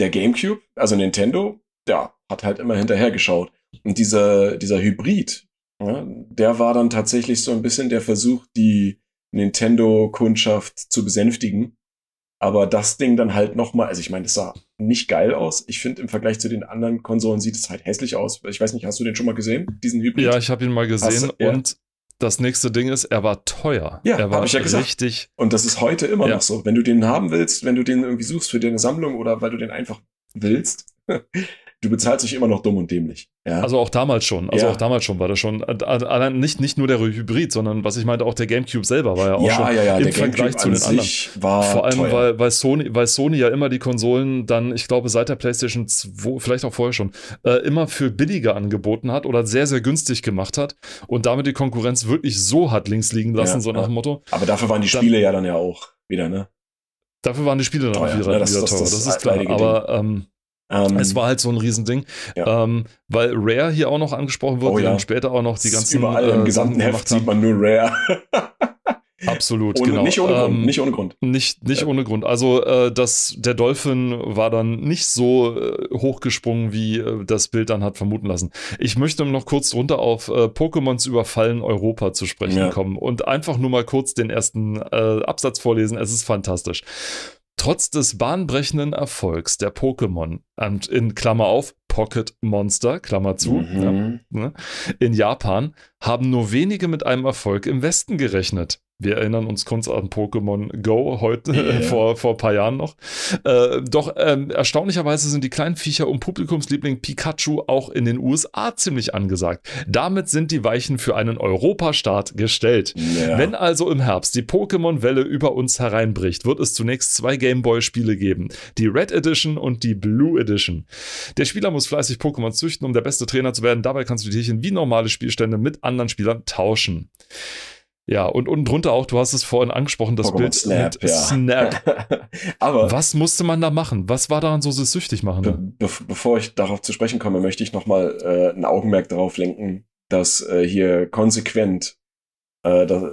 Der GameCube, also Nintendo, ja, hat halt immer hinterhergeschaut. Und dieser, dieser Hybrid, ja, der war dann tatsächlich so ein bisschen der Versuch, die Nintendo-Kundschaft zu besänftigen. Aber das Ding dann halt nochmal, also ich meine, das sah nicht geil aus. Ich finde, im Vergleich zu den anderen Konsolen sieht es halt hässlich aus. Ich weiß nicht, hast du den schon mal gesehen, diesen Hybrid? Ja, ich habe ihn mal gesehen Hast du- ja. Das nächste Ding ist, er war teuer. Ja, er war ich ja gesagt. richtig. Und das ist heute immer Ja. noch so. Wenn du den haben willst, wenn du den irgendwie suchst für deine Sammlung oder weil du den einfach willst, du bezahlst dich immer noch dumm und dämlich. Ja. Also auch damals schon. Also Ja. auch damals schon war das schon. äh, Allein nicht, nicht nur der Hybrid, sondern was ich meinte, auch der GameCube selber war ja auch ja, schon ja, ja, im der Vergleich GameCube zu den anderen. war Vor allem, teuer. weil, weil, Sony, weil Sony ja immer die Konsolen dann, ich glaube, seit der PlayStation 2, vielleicht auch vorher schon, äh, immer für billiger angeboten hat oder sehr, sehr günstig gemacht hat und damit die Konkurrenz wirklich so hat links liegen lassen, so nach dem Motto. Aber dafür waren die Dann- Spiele ja dann ja auch wieder, ne? Dafür waren die Spiele dann auch wieder, ne? Das- wieder das- teuer, das das, ist klar. Aber ähm, Ähm, es war halt so ein Riesending, ja. ähm, weil Rare hier auch noch angesprochen wird, oh, ja. dann später auch noch die ganzen. Überall im äh, gesamten Heft sieht man nur Rare. Absolut, ohne, genau. Nicht ohne Grund. Ähm, nicht ohne Grund. Nicht, nicht ja. ohne Grund. Also äh, das, der Dolphin war dann nicht so äh, hochgesprungen, wie äh, das Bild dann hat vermuten lassen. Ich möchte noch kurz runter auf äh, Pokémons überfallen Europa zu sprechen ja. kommen und einfach nur mal kurz den ersten äh, Absatz vorlesen. Es ist fantastisch. Trotz des bahnbrechenden Erfolgs der Pokémon, und in Klammer auf, Pocket Monster, Klammer zu, mhm. ja, ne, in Japan, haben nur wenige mit einem Erfolg im Westen gerechnet. Wir erinnern uns kurz an Pokémon Go heute, yeah. vor, vor ein paar Jahren noch. Äh, doch ähm, erstaunlicherweise sind die kleinen Viecher um Publikumsliebling Pikachu auch in den USA ziemlich angesagt. Damit sind die Weichen für einen Europastart gestellt. Yeah. Wenn also im Herbst die Pokémon-Welle über uns hereinbricht, wird es zunächst zwei Gameboy-Spiele geben. Die Red Edition und die Blue Edition. Der Spieler muss fleißig Pokémon züchten, um der beste Trainer zu werden. Dabei kannst du die Tierchen wie normale Spielstände mit anderen Spielern tauschen. Ja, und unten drunter auch, du hast es vorhin angesprochen, das Pokémon Bild Snap, mit ja. Snap. Aber was musste man da machen? Was war daran so süchtig machen? Be be bevor ich darauf zu sprechen komme, möchte ich nochmal äh, ein Augenmerk darauf lenken, dass äh, hier konsequent äh, das,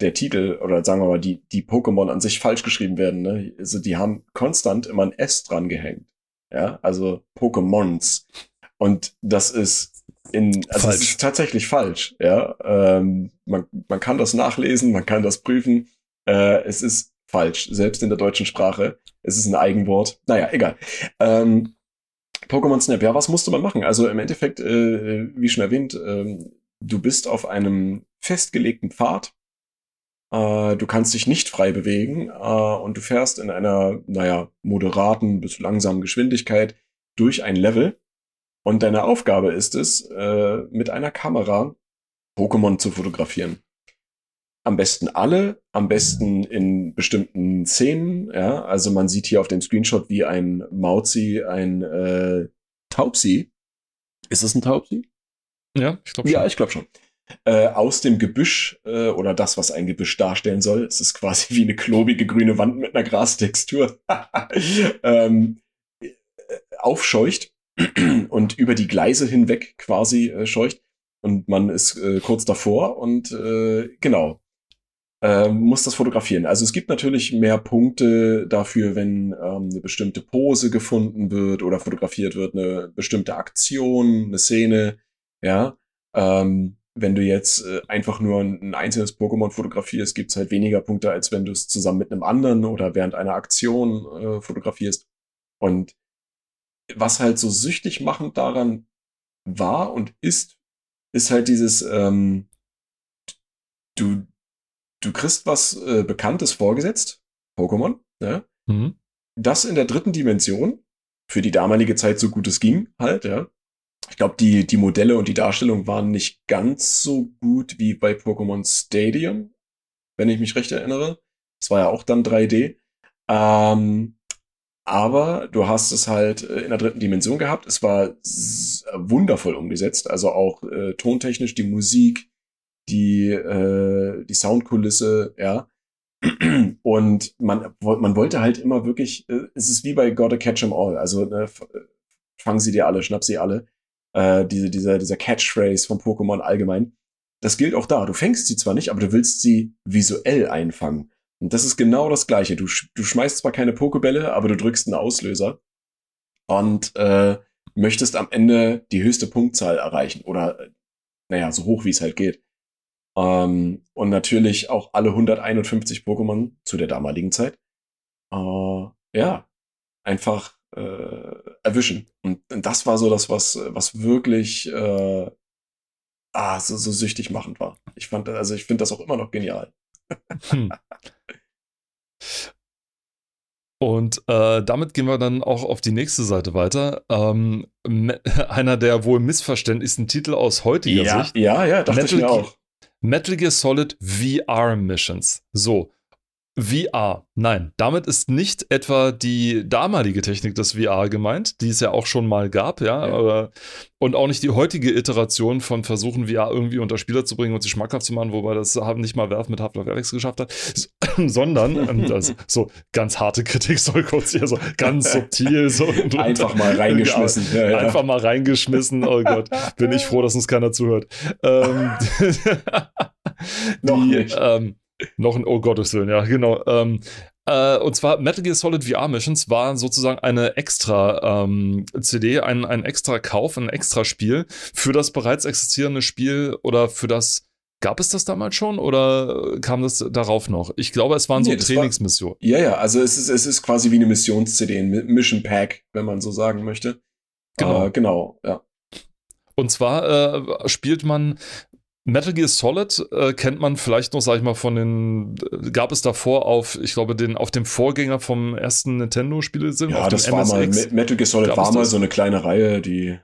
der Titel oder sagen wir mal die, die Pokémon an sich falsch geschrieben werden. Ne? Also die haben konstant immer ein S dran gehängt. Ja, also Pokémons. Und das ist in, also falsch. es ist tatsächlich falsch, ja. Ähm, man, man kann das nachlesen, man kann das prüfen. Äh, es ist falsch, selbst in der deutschen Sprache. Es ist ein Eigenwort. Naja, egal. Ähm, Pokémon Snap, ja, was musste man machen? Also im Endeffekt, äh, wie schon erwähnt, äh, du bist auf einem festgelegten Pfad. Äh, du kannst dich nicht frei bewegen äh, und du fährst in einer, naja, moderaten bis langsamen Geschwindigkeit durch ein Level. Und deine Aufgabe ist es, äh, mit einer Kamera Pokémon zu fotografieren. Am besten alle, am besten in bestimmten Szenen. Ja, also man sieht hier auf dem Screenshot, wie ein Mauzi, ein äh, Taubsi. Ist es ein Taubsi? Ja, ich glaube schon. Ja, ich glaube schon. Äh, aus dem Gebüsch äh, oder das, was ein Gebüsch darstellen soll. Es ist quasi wie eine klobige grüne Wand mit einer Grastextur. ähm, äh, aufscheucht und über die Gleise hinweg quasi äh, scheucht. Und man ist äh, kurz davor und äh, genau, äh, muss das fotografieren. Also es gibt natürlich mehr Punkte dafür, wenn ähm, eine bestimmte Pose gefunden wird oder fotografiert wird, eine bestimmte Aktion, eine Szene, ja. Ähm, wenn du jetzt äh, einfach nur ein, ein einzelnes Pokémon fotografierst, gibt's halt weniger Punkte, als wenn du es zusammen mit einem anderen oder während einer Aktion äh, fotografierst. Und was halt so süchtig machend daran war und ist, ist halt dieses, ähm, du, du kriegst was äh, Bekanntes vorgesetzt, Pokémon, ja? Mhm. Das in der dritten Dimension, für die damalige Zeit so gut es ging, halt, ja. Ich glaube, die, die Modelle und die Darstellung waren nicht ganz so gut wie bei Pokémon Stadium, wenn ich mich recht erinnere. Es war ja auch dann 3D. Ähm, aber du hast es halt äh, in der dritten Dimension gehabt. Es war wundervoll umgesetzt, also auch äh, tontechnisch die Musik, die äh, die Soundkulisse, ja. Und man man wollte halt immer wirklich, äh, es ist wie bei Gotta Catch 'em All, also ne, äh, fangen sie dir alle, schnapp sie alle. Äh, diese dieser dieser Catchphrase von Pokémon allgemein. Das gilt auch da. Du fängst sie zwar nicht, aber du willst sie visuell einfangen. Und das ist genau das Gleiche. Du, du schmeißt zwar keine Pokebälle, aber du drückst einen Auslöser und äh, möchtest am Ende die höchste Punktzahl erreichen oder, äh, naja, so hoch wie es halt geht. Ähm, und natürlich auch alle 151 Pokémon zu der damaligen Zeit. Äh, ja, einfach äh, erwischen. Und, und das war so das, was, was wirklich äh, ah, so, so süchtig machend war. Ich fand, also ich finde das auch immer noch genial. Hm. Und äh, damit gehen wir dann auch auf die nächste Seite weiter. Ähm, einer der wohl missverständlichsten Titel aus heutiger ja, Sicht. Ja, ja, dachte Metal, ich mir auch. Metal Gear Solid VR Missions. So. VR. Nein, damit ist nicht etwa die damalige Technik des VR gemeint, die es ja auch schon mal gab, ja, ja. Aber, und auch nicht die heutige Iteration von Versuchen, VR irgendwie unter Spieler zu bringen und sie schmackhaft zu machen, wobei das haben nicht mal Werf mit Half-Life Alex geschafft hat, sondern, ähm, das, so ganz harte Kritik soll kurz hier so ganz subtil so. Einfach mal reingeschmissen. Ja, ja. Einfach mal reingeschmissen, oh Gott, bin ich froh, dass uns keiner zuhört. Ähm, Noch nicht. Ähm, noch ein, oh Gottes Willen, ja, genau. Ähm, äh, und zwar Metal Gear Solid VR Missions war sozusagen eine extra ähm, CD, ein, ein extra Kauf, ein extra Spiel für das bereits existierende Spiel oder für das Gab es das damals schon oder kam das darauf noch? Ich glaube, es waren so nee, Trainingsmissionen. Ja, ja, also es ist, es ist quasi wie eine Missions-CD, ein Mission Pack, wenn man so sagen möchte. Genau. Äh, genau, ja. Und zwar äh, spielt man Metal Gear Solid äh, kennt man vielleicht noch, sag ich mal, von den, äh, gab es davor auf, ich glaube, den, auf dem Vorgänger vom ersten Nintendo-Spiele sind. Ja, auf das war mal, Metal Gear Solid war mal so eine kleine Reihe, die.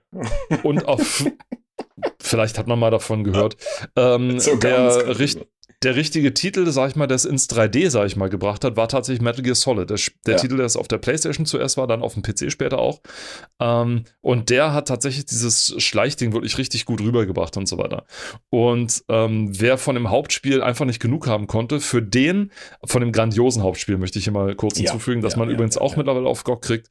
Und auf, vielleicht hat man mal davon gehört. Ähm, so der, richt, der richtige Titel, sag ich mal, der es ins 3D, sag ich mal, gebracht hat, war tatsächlich Metal Gear Solid. Der, der ja. Titel, der es auf der PlayStation zuerst war, dann auf dem PC später auch. Ähm, und der hat tatsächlich dieses Schleichding wirklich richtig gut rübergebracht und so weiter. Und ähm, wer von dem Hauptspiel einfach nicht genug haben konnte, für den, von dem grandiosen Hauptspiel möchte ich hier mal kurz hinzufügen, ja, dass ja, man übrigens auch mittlerweile auf GOG kriegt,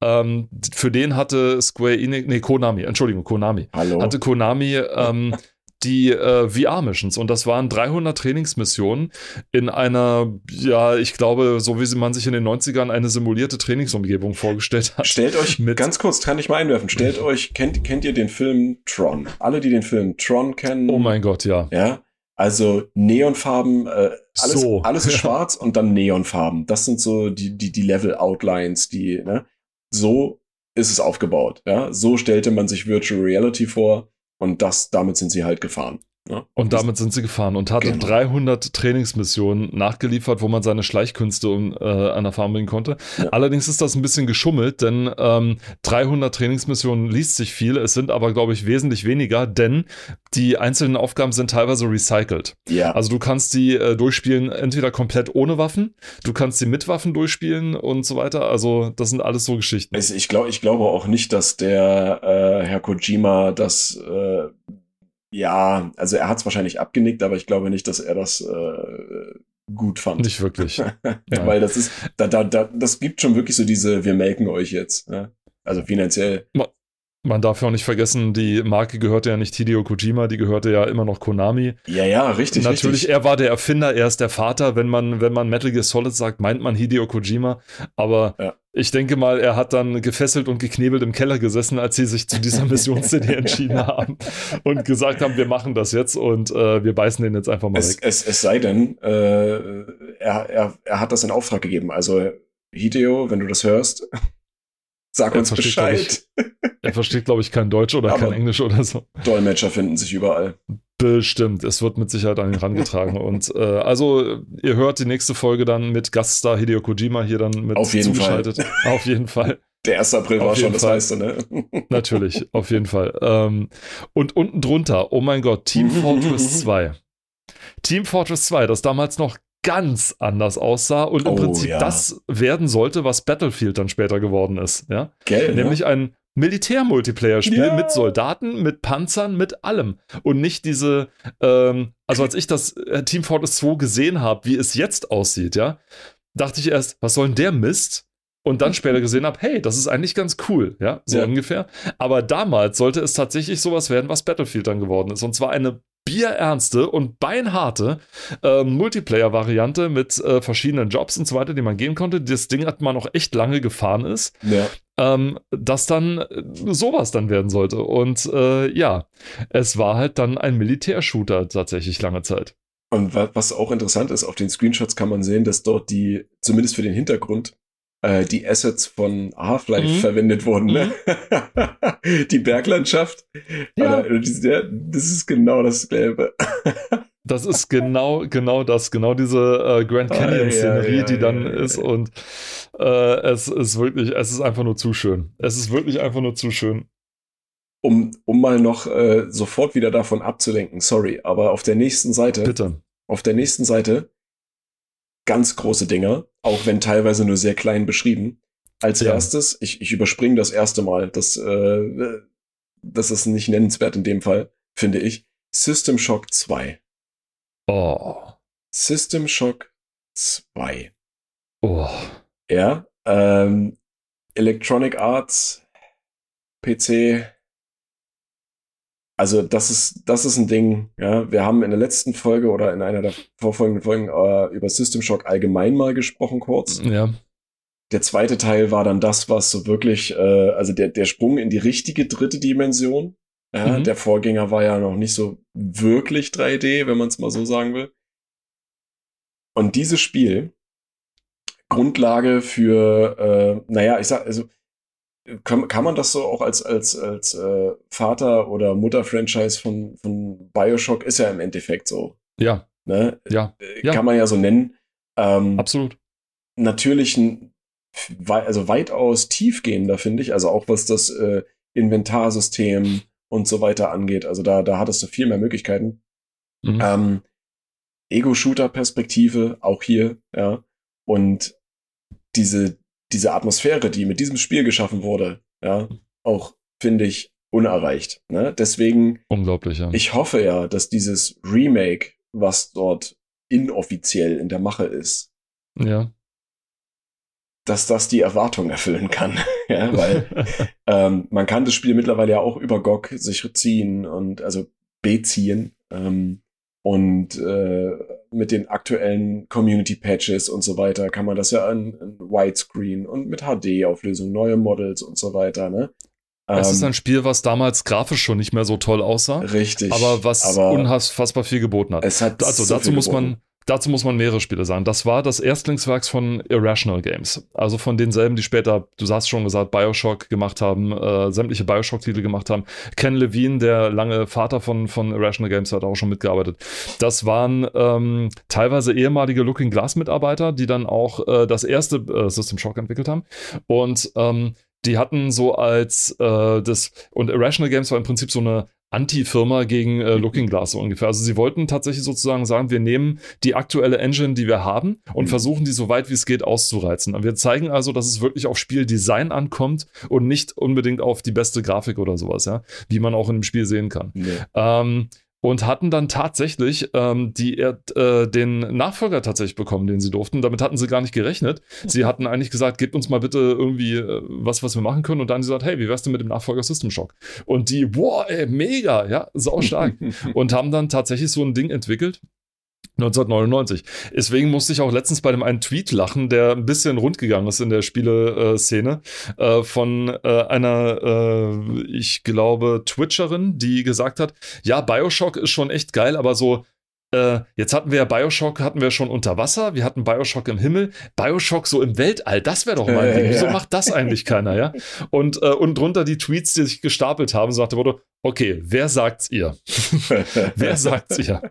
ähm, für den hatte Square Enix, nee, Konami, Entschuldigung, Konami, Hallo. hatte Konami ähm, die äh, VR-Missions und das waren 300 Trainingsmissionen in einer, ja, ich glaube, so wie man sich in den 90ern eine simulierte Trainingsumgebung vorgestellt hat. Stellt euch, ganz kurz, kann ich mal einwerfen, stellt euch, kennt, kennt ihr den Film Tron? Alle, die den Film Tron kennen. Oh mein Gott, ja. Ja, also Neonfarben, äh, alles, so. alles ist schwarz und dann Neonfarben. Das sind so die, die, die Level-Outlines, die, ne? So ist es aufgebaut, ja. So stellte man sich Virtual Reality vor und das, damit sind sie halt gefahren. Ja. Und damit sind sie gefahren und hatte genau. 300 Trainingsmissionen nachgeliefert, wo man seine Schleichkünste um, äh, an Erfahrung bringen konnte. Ja. Allerdings ist das ein bisschen geschummelt, denn ähm, 300 Trainingsmissionen liest sich viel, es sind aber, glaube ich, wesentlich weniger, denn die einzelnen Aufgaben sind teilweise recycelt. Ja. Also du kannst die äh, durchspielen, entweder komplett ohne Waffen, du kannst sie mit Waffen durchspielen und so weiter. Also das sind alles so Geschichten. Also ich, glaub, ich glaube auch nicht, dass der äh, Herr Kojima das äh, ja, also er hat es wahrscheinlich abgenickt, aber ich glaube nicht, dass er das äh, gut fand. Nicht wirklich. Weil das ist, da, da, da, das gibt schon wirklich so diese, wir melken euch jetzt. Ja? Also finanziell. Man darf ja auch nicht vergessen, die Marke gehörte ja nicht Hideo Kojima, die gehörte ja immer noch Konami. Ja, ja, richtig. Natürlich, richtig. er war der Erfinder, er ist der Vater. Wenn man, wenn man Metal Gear Solid sagt, meint man Hideo Kojima. Aber ja. ich denke mal, er hat dann gefesselt und geknebelt im Keller gesessen, als sie sich zu dieser Missions-CD entschieden haben und gesagt haben, wir machen das jetzt und äh, wir beißen den jetzt einfach mal es, weg. Es, es sei denn, äh, er, er, er hat das in Auftrag gegeben. Also Hideo, wenn du das hörst, Sag uns Bescheid. Ich, er versteht, glaube ich, kein Deutsch oder Aber kein Englisch oder so. Dolmetscher finden sich überall. Bestimmt, es wird mit Sicherheit an ihn herangetragen. Und äh, also, ihr hört die nächste Folge dann mit Gaststar Hideo Kojima hier dann mit auf jeden zugeschaltet. Fall. Auf jeden Fall. Der 1. April auf war schon, das Fall. heißt, ne? Natürlich, auf jeden Fall. Ähm, und unten drunter, oh mein Gott, Team Fortress 2. Team Fortress 2, das damals noch ganz anders aussah und im oh, Prinzip ja. das werden sollte, was Battlefield dann später geworden ist. Ja? Gell, Nämlich ne? ein Militär-Multiplayer-Spiel ja. mit Soldaten, mit Panzern, mit allem. Und nicht diese, ähm, also als ich das äh, Team Fortress 2 gesehen habe, wie es jetzt aussieht, ja, dachte ich erst, was soll denn der Mist? Und dann später gesehen habe, hey, das ist eigentlich ganz cool, ja, so ja. ungefähr. Aber damals sollte es tatsächlich sowas werden, was Battlefield dann geworden ist. Und zwar eine bierernste und beinharte äh, Multiplayer-Variante mit äh, verschiedenen Jobs und so weiter, die man gehen konnte. Das Ding hat man noch echt lange gefahren ist. Ja. Ähm, dass dann äh, sowas dann werden sollte. Und äh, ja, es war halt dann ein Militärshooter tatsächlich lange Zeit. Und was auch interessant ist, auf den Screenshots kann man sehen, dass dort die, zumindest für den Hintergrund, äh, die Assets von Half-Life mhm. verwendet wurden. Ne? Mhm. die Berglandschaft. Ja. Das ist genau dasselbe. Das ist genau, genau das, genau diese äh, Grand Canyon-Szenerie, ah, ja, ja, die dann ist. Und äh, es ist wirklich, es ist einfach nur zu schön. Es ist wirklich einfach nur zu schön. Um, um mal noch äh, sofort wieder davon abzulenken, sorry, aber auf der nächsten Seite. Bitte. Auf der nächsten Seite ganz große Dinger, auch wenn teilweise nur sehr klein beschrieben. Als ja. erstes, ich, ich überspringe das erste Mal, das, äh, das ist nicht nennenswert in dem Fall, finde ich. System Shock 2. Oh. System Shock 2. Oh. Ja, ähm, Electronic Arts, PC. Also das ist das ist ein Ding. Ja, wir haben in der letzten Folge oder in einer der vorfolgenden Folgen äh, über System Shock allgemein mal gesprochen kurz. Ja. Der zweite Teil war dann das, was so wirklich, äh, also der der Sprung in die richtige dritte Dimension. Ja, mhm. Der Vorgänger war ja noch nicht so wirklich 3D, wenn man es mal so sagen will. Und dieses Spiel Grundlage für, äh, naja, ich sag, also kann, kann man das so auch als, als, als äh, Vater- oder Mutter-Franchise von, von Bioshock ist ja im Endeffekt so. Ja. Ne? Ja. Äh, kann ja. man ja so nennen. Ähm, Absolut. Natürlich ein, also weitaus tiefgehender, finde ich. Also auch was das äh, Inventarsystem und so weiter angeht. Also da, da hattest du viel mehr Möglichkeiten. Mhm. Ähm, Ego-Shooter-Perspektive, auch hier, ja. Und diese, diese Atmosphäre, die mit diesem Spiel geschaffen wurde, ja, auch, finde ich, unerreicht. Ne? Deswegen. Unglaublich, ja. Ich hoffe ja, dass dieses Remake, was dort inoffiziell in der Mache ist, ja. dass das die Erwartung erfüllen kann. ja, weil ähm, man kann das Spiel mittlerweile ja auch über GOG sich ziehen und also beziehen. Ähm, und äh, mit den aktuellen Community-Patches und so weiter kann man das ja in, in Widescreen und mit HD-Auflösung, neue Models und so weiter, ne? Es ähm, ist ein Spiel, was damals grafisch schon nicht mehr so toll aussah. Richtig. Aber was aber unfassbar viel geboten hat. Es hat also so dazu muss man Dazu muss man mehrere Spiele sagen. Das war das Erstlingswerk von Irrational Games. Also von denselben, die später, du hast schon gesagt, Bioshock gemacht haben, äh, sämtliche Bioshock-Titel gemacht haben. Ken Levine, der lange Vater von, von Irrational Games, hat auch schon mitgearbeitet. Das waren ähm, teilweise ehemalige Looking Glass-Mitarbeiter, die dann auch äh, das erste äh, System Shock entwickelt haben. Und ähm, die hatten so als äh, das, und Irrational Games war im Prinzip so eine Anti-Firma gegen äh, Looking Glass so ungefähr. Also sie wollten tatsächlich sozusagen sagen, wir nehmen die aktuelle Engine, die wir haben und mhm. versuchen die so weit wie es geht auszureizen. Und wir zeigen also, dass es wirklich auf Spieldesign ankommt und nicht unbedingt auf die beste Grafik oder sowas, ja, wie man auch in dem Spiel sehen kann. Nee. Ähm, und hatten dann tatsächlich ähm, die, äh, den Nachfolger tatsächlich bekommen, den sie durften. Damit hatten sie gar nicht gerechnet. Sie hatten eigentlich gesagt, gebt uns mal bitte irgendwie äh, was, was wir machen können. Und dann gesagt, hey, wie wär's denn mit dem Nachfolger System Shock? Und die, boah, ey, mega, ja, sau stark. und haben dann tatsächlich so ein Ding entwickelt 1999. Deswegen musste ich auch letztens bei dem einen Tweet lachen, der ein bisschen rundgegangen ist in der Spieleszene, äh, von äh, einer, äh, ich glaube, Twitcherin, die gesagt hat, ja, Bioshock ist schon echt geil, aber so, äh, jetzt hatten wir ja Bioshock, hatten wir schon unter Wasser, wir hatten Bioshock im Himmel, Bioshock so im Weltall, das wäre doch mal ein Ding. Wieso macht das eigentlich keiner, ja? Und, äh, und drunter die Tweets, die sich gestapelt haben, sagte Motto, okay, wer sagt's ihr? wer sagt's ihr?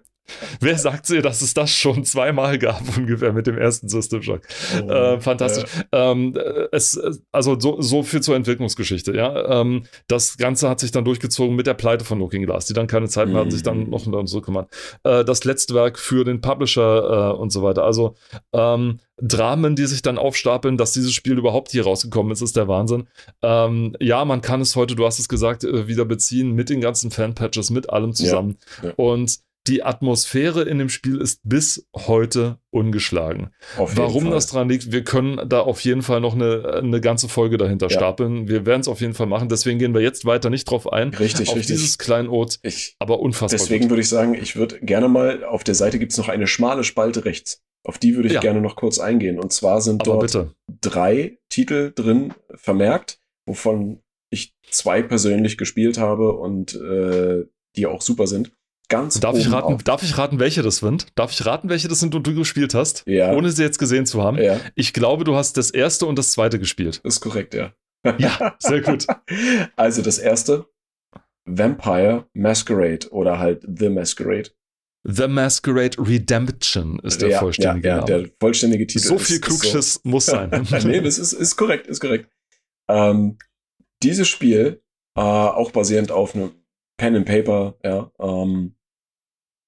Wer sagt ihr, dass es das schon zweimal gab, ungefähr mit dem ersten System Shock? Oh, äh, fantastisch. Ja. Ähm, es, also so, so viel zur Entwicklungsgeschichte, ja. Ähm, das Ganze hat sich dann durchgezogen mit der Pleite von Looking Glass, die dann keine Zeit mehr hatten, sich dann mhm. noch darum zu kümmern. Äh, das letzte Werk für den Publisher äh, und so weiter. Also ähm, Dramen, die sich dann aufstapeln, dass dieses Spiel überhaupt hier rausgekommen ist, ist der Wahnsinn. Ähm, ja, man kann es heute, du hast es gesagt, äh, wieder beziehen mit den ganzen Fanpatches, mit allem zusammen. Ja, ja. Und die Atmosphäre in dem Spiel ist bis heute ungeschlagen. Warum Fall. das dran liegt, wir können da auf jeden Fall noch eine, eine ganze Folge dahinter ja. stapeln. Wir werden es auf jeden Fall machen. Deswegen gehen wir jetzt weiter nicht drauf ein. Richtig, auf richtig. dieses Kleinod, ich, aber unfassbar. Deswegen würde ich sagen, ich würde gerne mal, auf der Seite gibt es noch eine schmale Spalte rechts. Auf die würde ich ja. gerne noch kurz eingehen. Und zwar sind aber dort bitte. drei Titel drin vermerkt, wovon ich zwei persönlich gespielt habe und äh, die auch super sind. Ganz darf ich raten, darf ich raten, welche das sind? Darf ich raten, welche das sind und du gespielt hast? Ja. Ohne sie jetzt gesehen zu haben. Ja. Ich glaube, du hast das erste und das zweite gespielt. ist korrekt, ja. Ja, sehr gut. Also das erste, Vampire Masquerade oder halt The Masquerade. The Masquerade Redemption ist der ja, vollständige ja, ja, Name. der vollständige Titel. So viel Klugschiss so. muss sein. nee, das ist, ist korrekt, ist korrekt. Ähm, dieses Spiel, äh, auch basierend auf einem Pen and Paper, ja, ähm,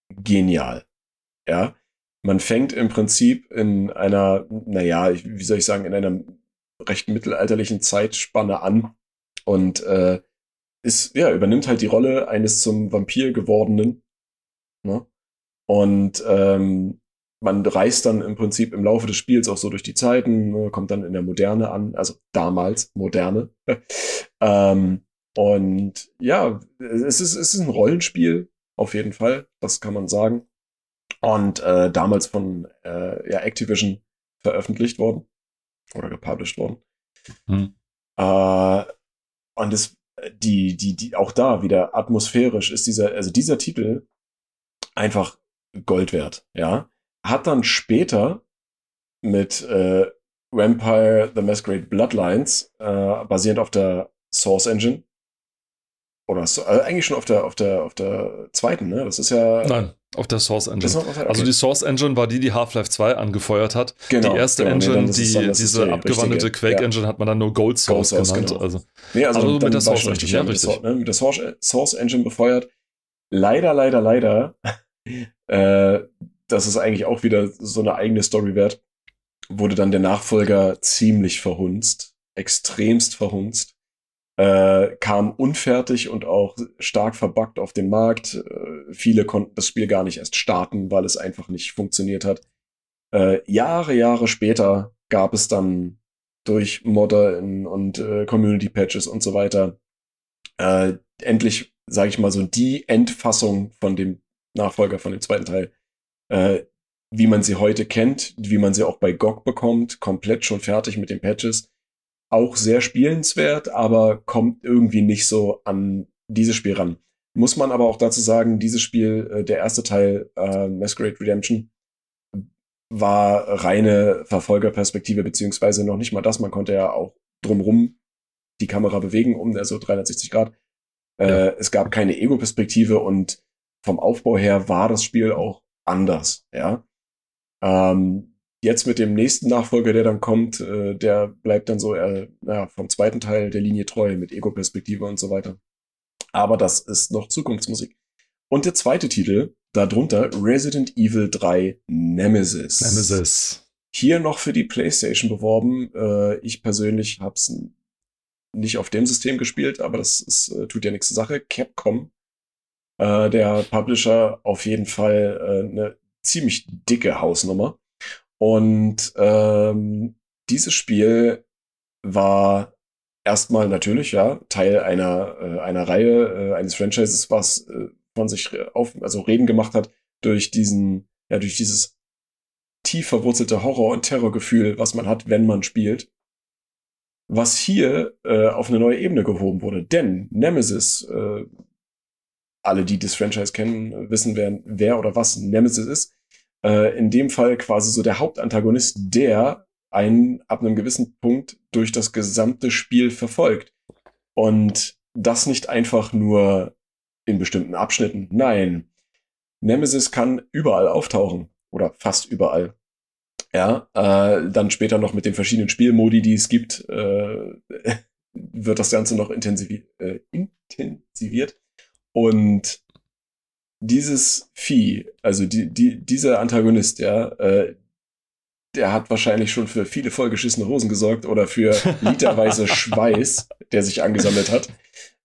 genial. Ja. Man fängt im Prinzip in einer, naja, wie soll ich sagen, in einer recht mittelalterlichen Zeitspanne an und äh, ist, ja, übernimmt halt die Rolle eines zum Vampir gewordenen. Ne? Und ähm, man reist dann im Prinzip im Laufe des Spiels auch so durch die Zeiten, ne, kommt dann in der Moderne an, also damals Moderne. ähm, und ja, es ist, es ist ein Rollenspiel, auf jeden Fall, das kann man sagen. Und äh, damals von äh, ja, Activision veröffentlicht worden oder gepublished worden. Hm. Äh, und es, die, die, die, auch da wieder atmosphärisch ist dieser, also dieser Titel einfach Gold wert, ja. Hat dann später mit äh, Vampire The Masquerade Bloodlines, äh, basierend auf der Source Engine, oder so, also eigentlich schon auf der, auf der, auf der zweiten, ne? Das ist ja. Nein, auf der Source Engine. Noch, okay. Also die Source Engine war die, die Half-Life 2 angefeuert hat. Genau, die erste genau, Engine, nee, die, diese die abgewandelte Quake Engine ja. hat man dann nur Gold Source, Gold Source genannt. Genau. Also, nee, also, also mit der Source Engine, richtig, ja, richtig. Ne? Mit der Source, Source Engine befeuert. Leider, leider, leider, äh, das ist eigentlich auch wieder so eine eigene Story wert, wurde dann der Nachfolger ziemlich verhunzt. Extremst verhunzt äh, kam unfertig und auch stark verbuggt auf den Markt. Äh, viele konnten das Spiel gar nicht erst starten, weil es einfach nicht funktioniert hat. Äh, Jahre, Jahre später gab es dann durch Modder und äh, Community Patches und so weiter äh, endlich, sage ich mal so, die Endfassung von dem Nachfolger von dem zweiten Teil, äh, wie man sie heute kennt, wie man sie auch bei GOG bekommt, komplett schon fertig mit den Patches auch sehr spielenswert, aber kommt irgendwie nicht so an dieses Spiel ran. Muss man aber auch dazu sagen, dieses Spiel, äh, der erste Teil, äh, Masquerade Redemption, war reine Verfolgerperspektive, beziehungsweise noch nicht mal das. Man konnte ja auch drumrum die Kamera bewegen, um also 360 Grad. Äh, ja. Es gab keine Ego-Perspektive und vom Aufbau her war das Spiel auch anders, ja. Ähm, jetzt mit dem nächsten Nachfolger, der dann kommt, äh, der bleibt dann so äh, ja, vom zweiten Teil der Linie treu mit Ego-Perspektive und so weiter. Aber das ist noch Zukunftsmusik. Und der zweite Titel, darunter Resident Evil 3 Nemesis. Nemesis. Hier noch für die PlayStation beworben. Äh, ich persönlich habe es nicht auf dem System gespielt, aber das ist, äh, tut ja nichts zur Sache. Capcom, äh, der Publisher, auf jeden Fall äh, eine ziemlich dicke Hausnummer. Und ähm, dieses Spiel war erstmal natürlich ja Teil einer äh, einer Reihe äh, eines Franchises, was äh, von sich auf also reden gemacht hat durch diesen ja durch dieses tief verwurzelte Horror und Terrorgefühl, was man hat, wenn man spielt. Was hier äh, auf eine neue Ebene gehoben wurde, denn Nemesis äh, alle, die das Franchise kennen, wissen, wer, wer oder was Nemesis ist äh, in dem Fall quasi so der Hauptantagonist, der einen ab einem gewissen Punkt durch das gesamte Spiel verfolgt. Und das nicht einfach nur in bestimmten Abschnitten. Nein. Nemesis kann überall auftauchen. Oder fast überall. Ja, äh, dann später noch mit den verschiedenen Spielmodi, die es gibt, äh, wird das Ganze noch intensivi äh, intensiviert. Und dieses Vieh, also die, die, dieser Antagonist, ja, äh, der hat wahrscheinlich schon für viele vollgeschissene Hosen gesorgt oder für literweise Schweiß, der sich angesammelt hat.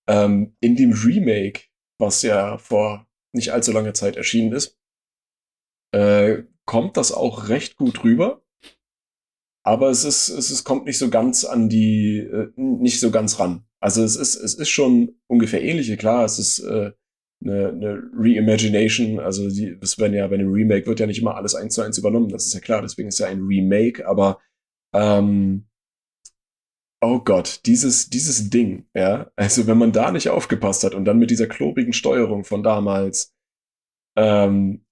Ähm, in dem Remake, was ja vor nicht allzu langer Zeit erschienen ist, äh, kommt das auch recht gut rüber. Aber es ist, es ist, kommt nicht so ganz an die, äh, nicht so ganz ran. Also es ist, es ist schon ungefähr ähnliche, klar, es ist äh, eine, eine Reimagination. Also die, das werden ja bei einem Remake wird ja nicht immer alles eins zu eins übernommen. Das ist ja klar. Deswegen ist ja ein Remake. Aber ähm, oh Gott, dieses dieses Ding, ja. Also wenn man da nicht aufgepasst hat und dann mit dieser klobigen Steuerung von damals, ähm,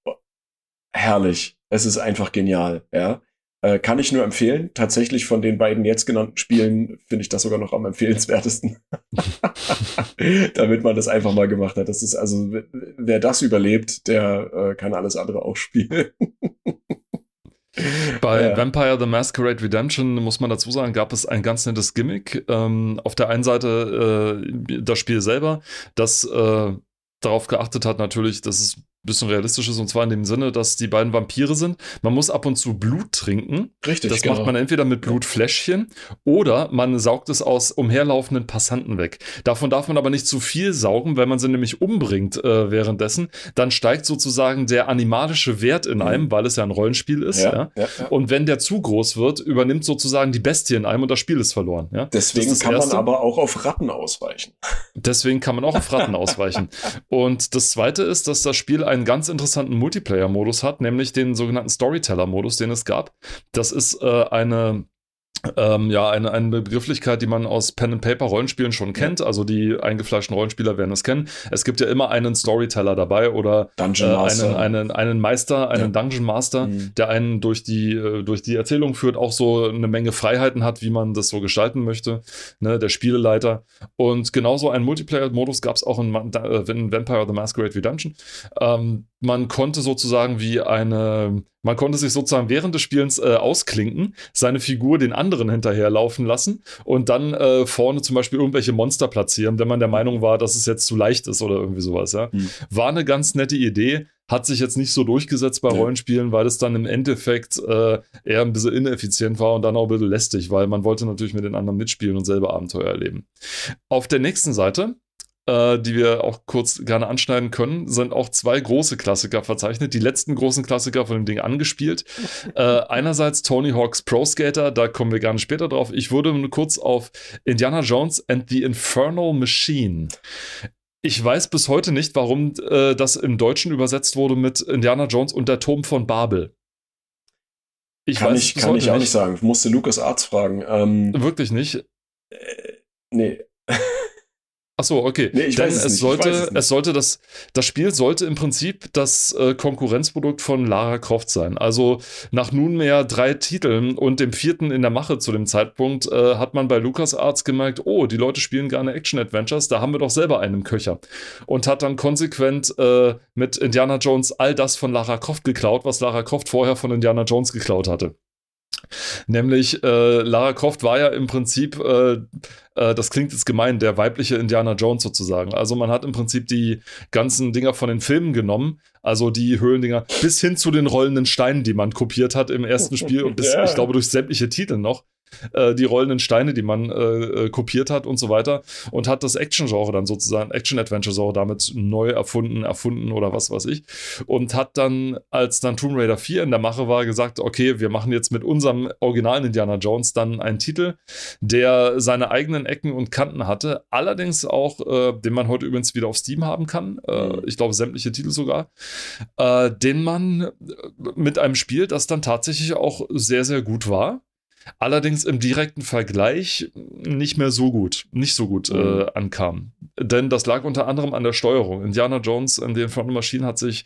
herrlich. Es ist einfach genial, ja. Äh, kann ich nur empfehlen. Tatsächlich von den beiden jetzt genannten Spielen finde ich das sogar noch am empfehlenswertesten. Damit man das einfach mal gemacht hat. Das ist also, wer das überlebt, der äh, kann alles andere auch spielen. Bei ja. Vampire the Masquerade Redemption muss man dazu sagen, gab es ein ganz nettes Gimmick. Ähm, auf der einen Seite äh, das Spiel selber, das äh, darauf geachtet hat, natürlich, dass es bisschen realistisch ist, und zwar in dem Sinne, dass die beiden Vampire sind. Man muss ab und zu Blut trinken. Richtig, Das genau. macht man entweder mit Blutfläschchen oder man saugt es aus umherlaufenden Passanten weg. Davon darf man aber nicht zu viel saugen, wenn man sie nämlich umbringt äh, währenddessen. Dann steigt sozusagen der animalische Wert in einem, mhm. weil es ja ein Rollenspiel ist. Ja, ja. Ja, und wenn der zu groß wird, übernimmt sozusagen die Bestie in einem und das Spiel ist verloren. Deswegen kann Erste. man aber auch auf Ratten ausweichen. Deswegen kann man auch auf Ratten ausweichen. Und das Zweite ist, dass das Spiel einen ganz interessanten Multiplayer-Modus hat, nämlich den sogenannten Storyteller-Modus, den es gab. Das ist äh, eine ähm, ja, eine, eine Begrifflichkeit, die man aus Pen-and-Paper-Rollenspielen schon kennt. Also die eingefleischten Rollenspieler werden es kennen. Es gibt ja immer einen Storyteller dabei oder. Äh, einen, einen, einen Meister, einen ja. Dungeon Master, mhm. der einen durch die, äh, durch die Erzählung führt, auch so eine Menge Freiheiten hat, wie man das so gestalten möchte. Ne, der Spieleleiter. Und genauso einen Multiplayer-Modus gab es auch in, äh, in, Vampire the Masquerade Redemption. Ähm, man konnte sozusagen wie eine, man konnte sich sozusagen während des Spielens äh, ausklinken, seine Figur den anderen hinterherlaufen lassen und dann äh, vorne zum Beispiel irgendwelche Monster platzieren, wenn man der Meinung war, dass es jetzt zu leicht ist oder irgendwie sowas. Ja. Mhm. War eine ganz nette Idee, hat sich jetzt nicht so durchgesetzt bei ja. Rollenspielen, weil es dann im Endeffekt äh, eher ein bisschen ineffizient war und dann auch ein bisschen lästig, weil man wollte natürlich mit den anderen mitspielen und selber Abenteuer erleben. Auf der nächsten Seite äh, die wir auch kurz gerne anschneiden können, sind auch zwei große Klassiker verzeichnet. Die letzten großen Klassiker von dem Ding angespielt. äh, einerseits Tony Hawk's Pro Skater, da kommen wir gerne später drauf. Ich würde nur kurz auf Indiana Jones and the Infernal Machine. Ich weiß bis heute nicht, warum äh, das im Deutschen übersetzt wurde mit Indiana Jones und der Turm von Babel. Ich kann weiß ich, kann ich auch nicht sagen. Ich musste Lukas Arzt fragen. Ähm, Wirklich nicht? Äh, nee. Ach so, okay. Nee, ich Denn weiß es, es sollte, es, es, sollte das, das Spiel sollte im Prinzip das äh, Konkurrenzprodukt von Lara Croft sein. Also nach nunmehr drei Titeln und dem vierten in der Mache zu dem Zeitpunkt äh, hat man bei LucasArts gemerkt, oh, die Leute spielen gerne Action-Adventures, da haben wir doch selber einen Köcher. Und hat dann konsequent äh, mit Indiana Jones all das von Lara Croft geklaut, was Lara Croft vorher von Indiana Jones geklaut hatte. Nämlich, äh, Lara Croft war ja im Prinzip, äh, äh, das klingt jetzt gemein, der weibliche Indiana Jones sozusagen. Also man hat im Prinzip die ganzen Dinger von den Filmen genommen, also die Höhlendinger, bis hin zu den rollenden Steinen, die man kopiert hat im ersten Spiel und bis, ja. ich glaube, durch sämtliche Titel noch äh, die rollenden Steine, die man äh, äh, kopiert hat und so weiter und hat das Action-Genre dann sozusagen, Action-Adventure-Genre damit neu erfunden, erfunden oder was weiß ich und hat dann, als dann Tomb Raider 4 in der Mache war, gesagt, okay, wir machen jetzt mit unserem originalen Indiana Jones dann einen Titel, der seine eigenen Ecken und Kanten hatte, allerdings auch, äh, den man heute übrigens wieder auf Steam haben kann, äh, mhm. ich glaube sämtliche Titel sogar, den man mit einem Spiel, das dann tatsächlich auch sehr, sehr gut war allerdings im direkten Vergleich nicht mehr so gut, nicht so gut äh, mhm. ankam. Denn das lag unter anderem an der Steuerung. Indiana Jones in den Front Machine hat sich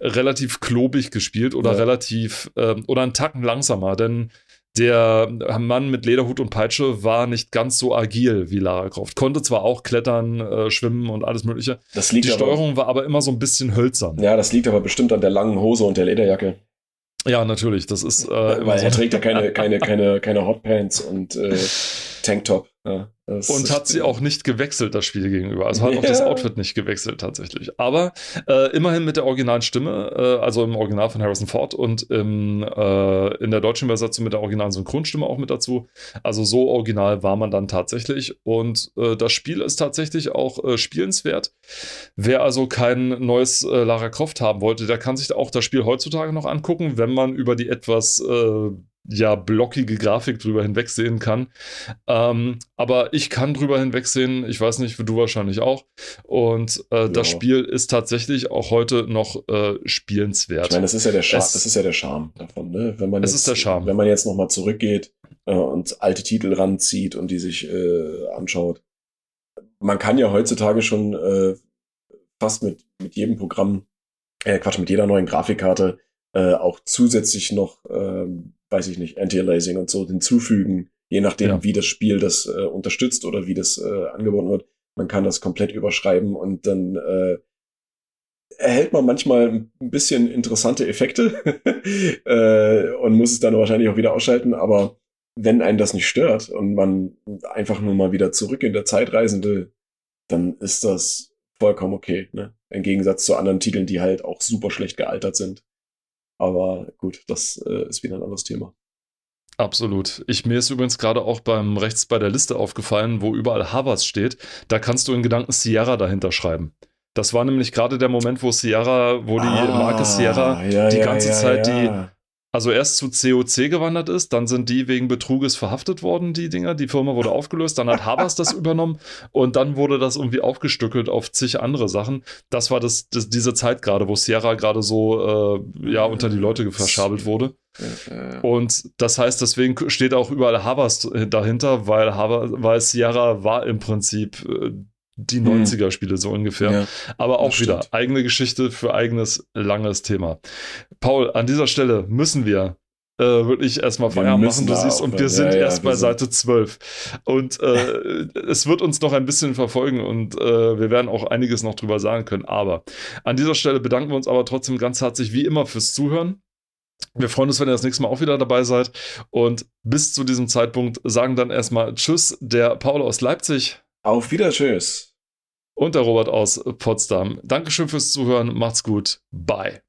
relativ klobig gespielt oder ja. relativ äh, oder einen Tacken langsamer, denn der Mann mit Lederhut und Peitsche war nicht ganz so agil wie Lara Croft. Konnte zwar auch klettern, äh, schwimmen und alles Mögliche. Die Steuerung war aber immer so ein bisschen hölzern. Ja, das liegt aber bestimmt an der langen Hose und der Lederjacke. Ja, natürlich. Das ist. Äh, Weil er trägt ja keine, keine, keine, keine Hotpants und äh, Tanktop. Ja. Das und hat sie auch nicht gewechselt, das Spiel gegenüber. Also hat auch das Outfit nicht gewechselt tatsächlich. Aber äh, immerhin mit der originalen Stimme, äh, also im Original von Harrison Ford und im, äh, in der deutschen Übersetzung mit der originalen Synchronstimme auch mit dazu. Also so original war man dann tatsächlich. Und äh, das Spiel ist tatsächlich auch äh, spielenswert. Wer also kein neues äh, Lara Croft haben wollte, der kann sich auch das Spiel heutzutage noch angucken, wenn man über die etwas ja blockige Grafik drüber hinwegsehen kann. Ähm, aber ich kann drüber hinwegsehen, ich weiß nicht, du wahrscheinlich auch. Und äh, ja. das Spiel ist tatsächlich auch heute noch äh, spielenswert. Ich meine, das ist ja der Charme, das ist ja der Charme davon, ne? Wenn man es jetzt, ist der Charme. Wenn man jetzt nochmal zurückgeht äh, und alte Titel ranzieht und die sich äh, anschaut. Man kann ja heutzutage schon äh, fast mit, mit jedem Programm, äh, Quatsch, mit jeder neuen Grafikkarte äh, auch zusätzlich noch ähm, weiß ich nicht, Anti-Aliasing und so hinzufügen, je nachdem, ja. wie das Spiel das äh, unterstützt oder wie das äh, angeboten wird. Man kann das komplett überschreiben und dann äh, erhält man manchmal ein bisschen interessante Effekte äh, und muss es dann wahrscheinlich auch wieder ausschalten, aber wenn einen das nicht stört und man einfach nur mal wieder zurück in der Zeit reisen will, dann ist das vollkommen okay. Ne? Im Gegensatz zu anderen Titeln, die halt auch super schlecht gealtert sind. Aber gut, das äh, ist wieder ein anderes Thema. Absolut. Ich, mir ist übrigens gerade auch beim rechts bei der Liste aufgefallen, wo überall Havas steht. Da kannst du in Gedanken Sierra dahinter schreiben. Das war nämlich gerade der Moment, wo Sierra, wo die ah, Marke Sierra ja, die ganze ja, Zeit ja. die also erst zu COC gewandert ist, dann sind die wegen Betruges verhaftet worden, die Dinger. Die Firma wurde aufgelöst, dann hat Havas das übernommen und dann wurde das irgendwie aufgestückelt auf zig andere Sachen. Das war das, das diese Zeit gerade, wo Sierra gerade so äh, ja unter die Leute verschabelt wurde. Und das heißt, deswegen steht auch überall Havas dahinter, weil, Havas, weil Sierra war im Prinzip äh, die 90er-Spiele so ungefähr. Ja, Aber auch wieder stimmt. eigene Geschichte für eigenes langes Thema. Paul, an dieser Stelle müssen wir äh, wirklich erstmal Feierabend machen. Du siehst, und wir sind ja, erst bei Seite 12. Und äh, es wird uns noch ein bisschen verfolgen und äh, wir werden auch einiges noch drüber sagen können. Aber an dieser Stelle bedanken wir uns aber trotzdem ganz herzlich wie immer fürs Zuhören. Wir freuen uns, wenn ihr das nächste Mal auch wieder dabei seid. Und bis zu diesem Zeitpunkt sagen dann erstmal Tschüss, der Paul aus Leipzig. Auf Wiedersehen und der Robert aus Potsdam. Dankeschön fürs Zuhören. Macht's gut. Bye.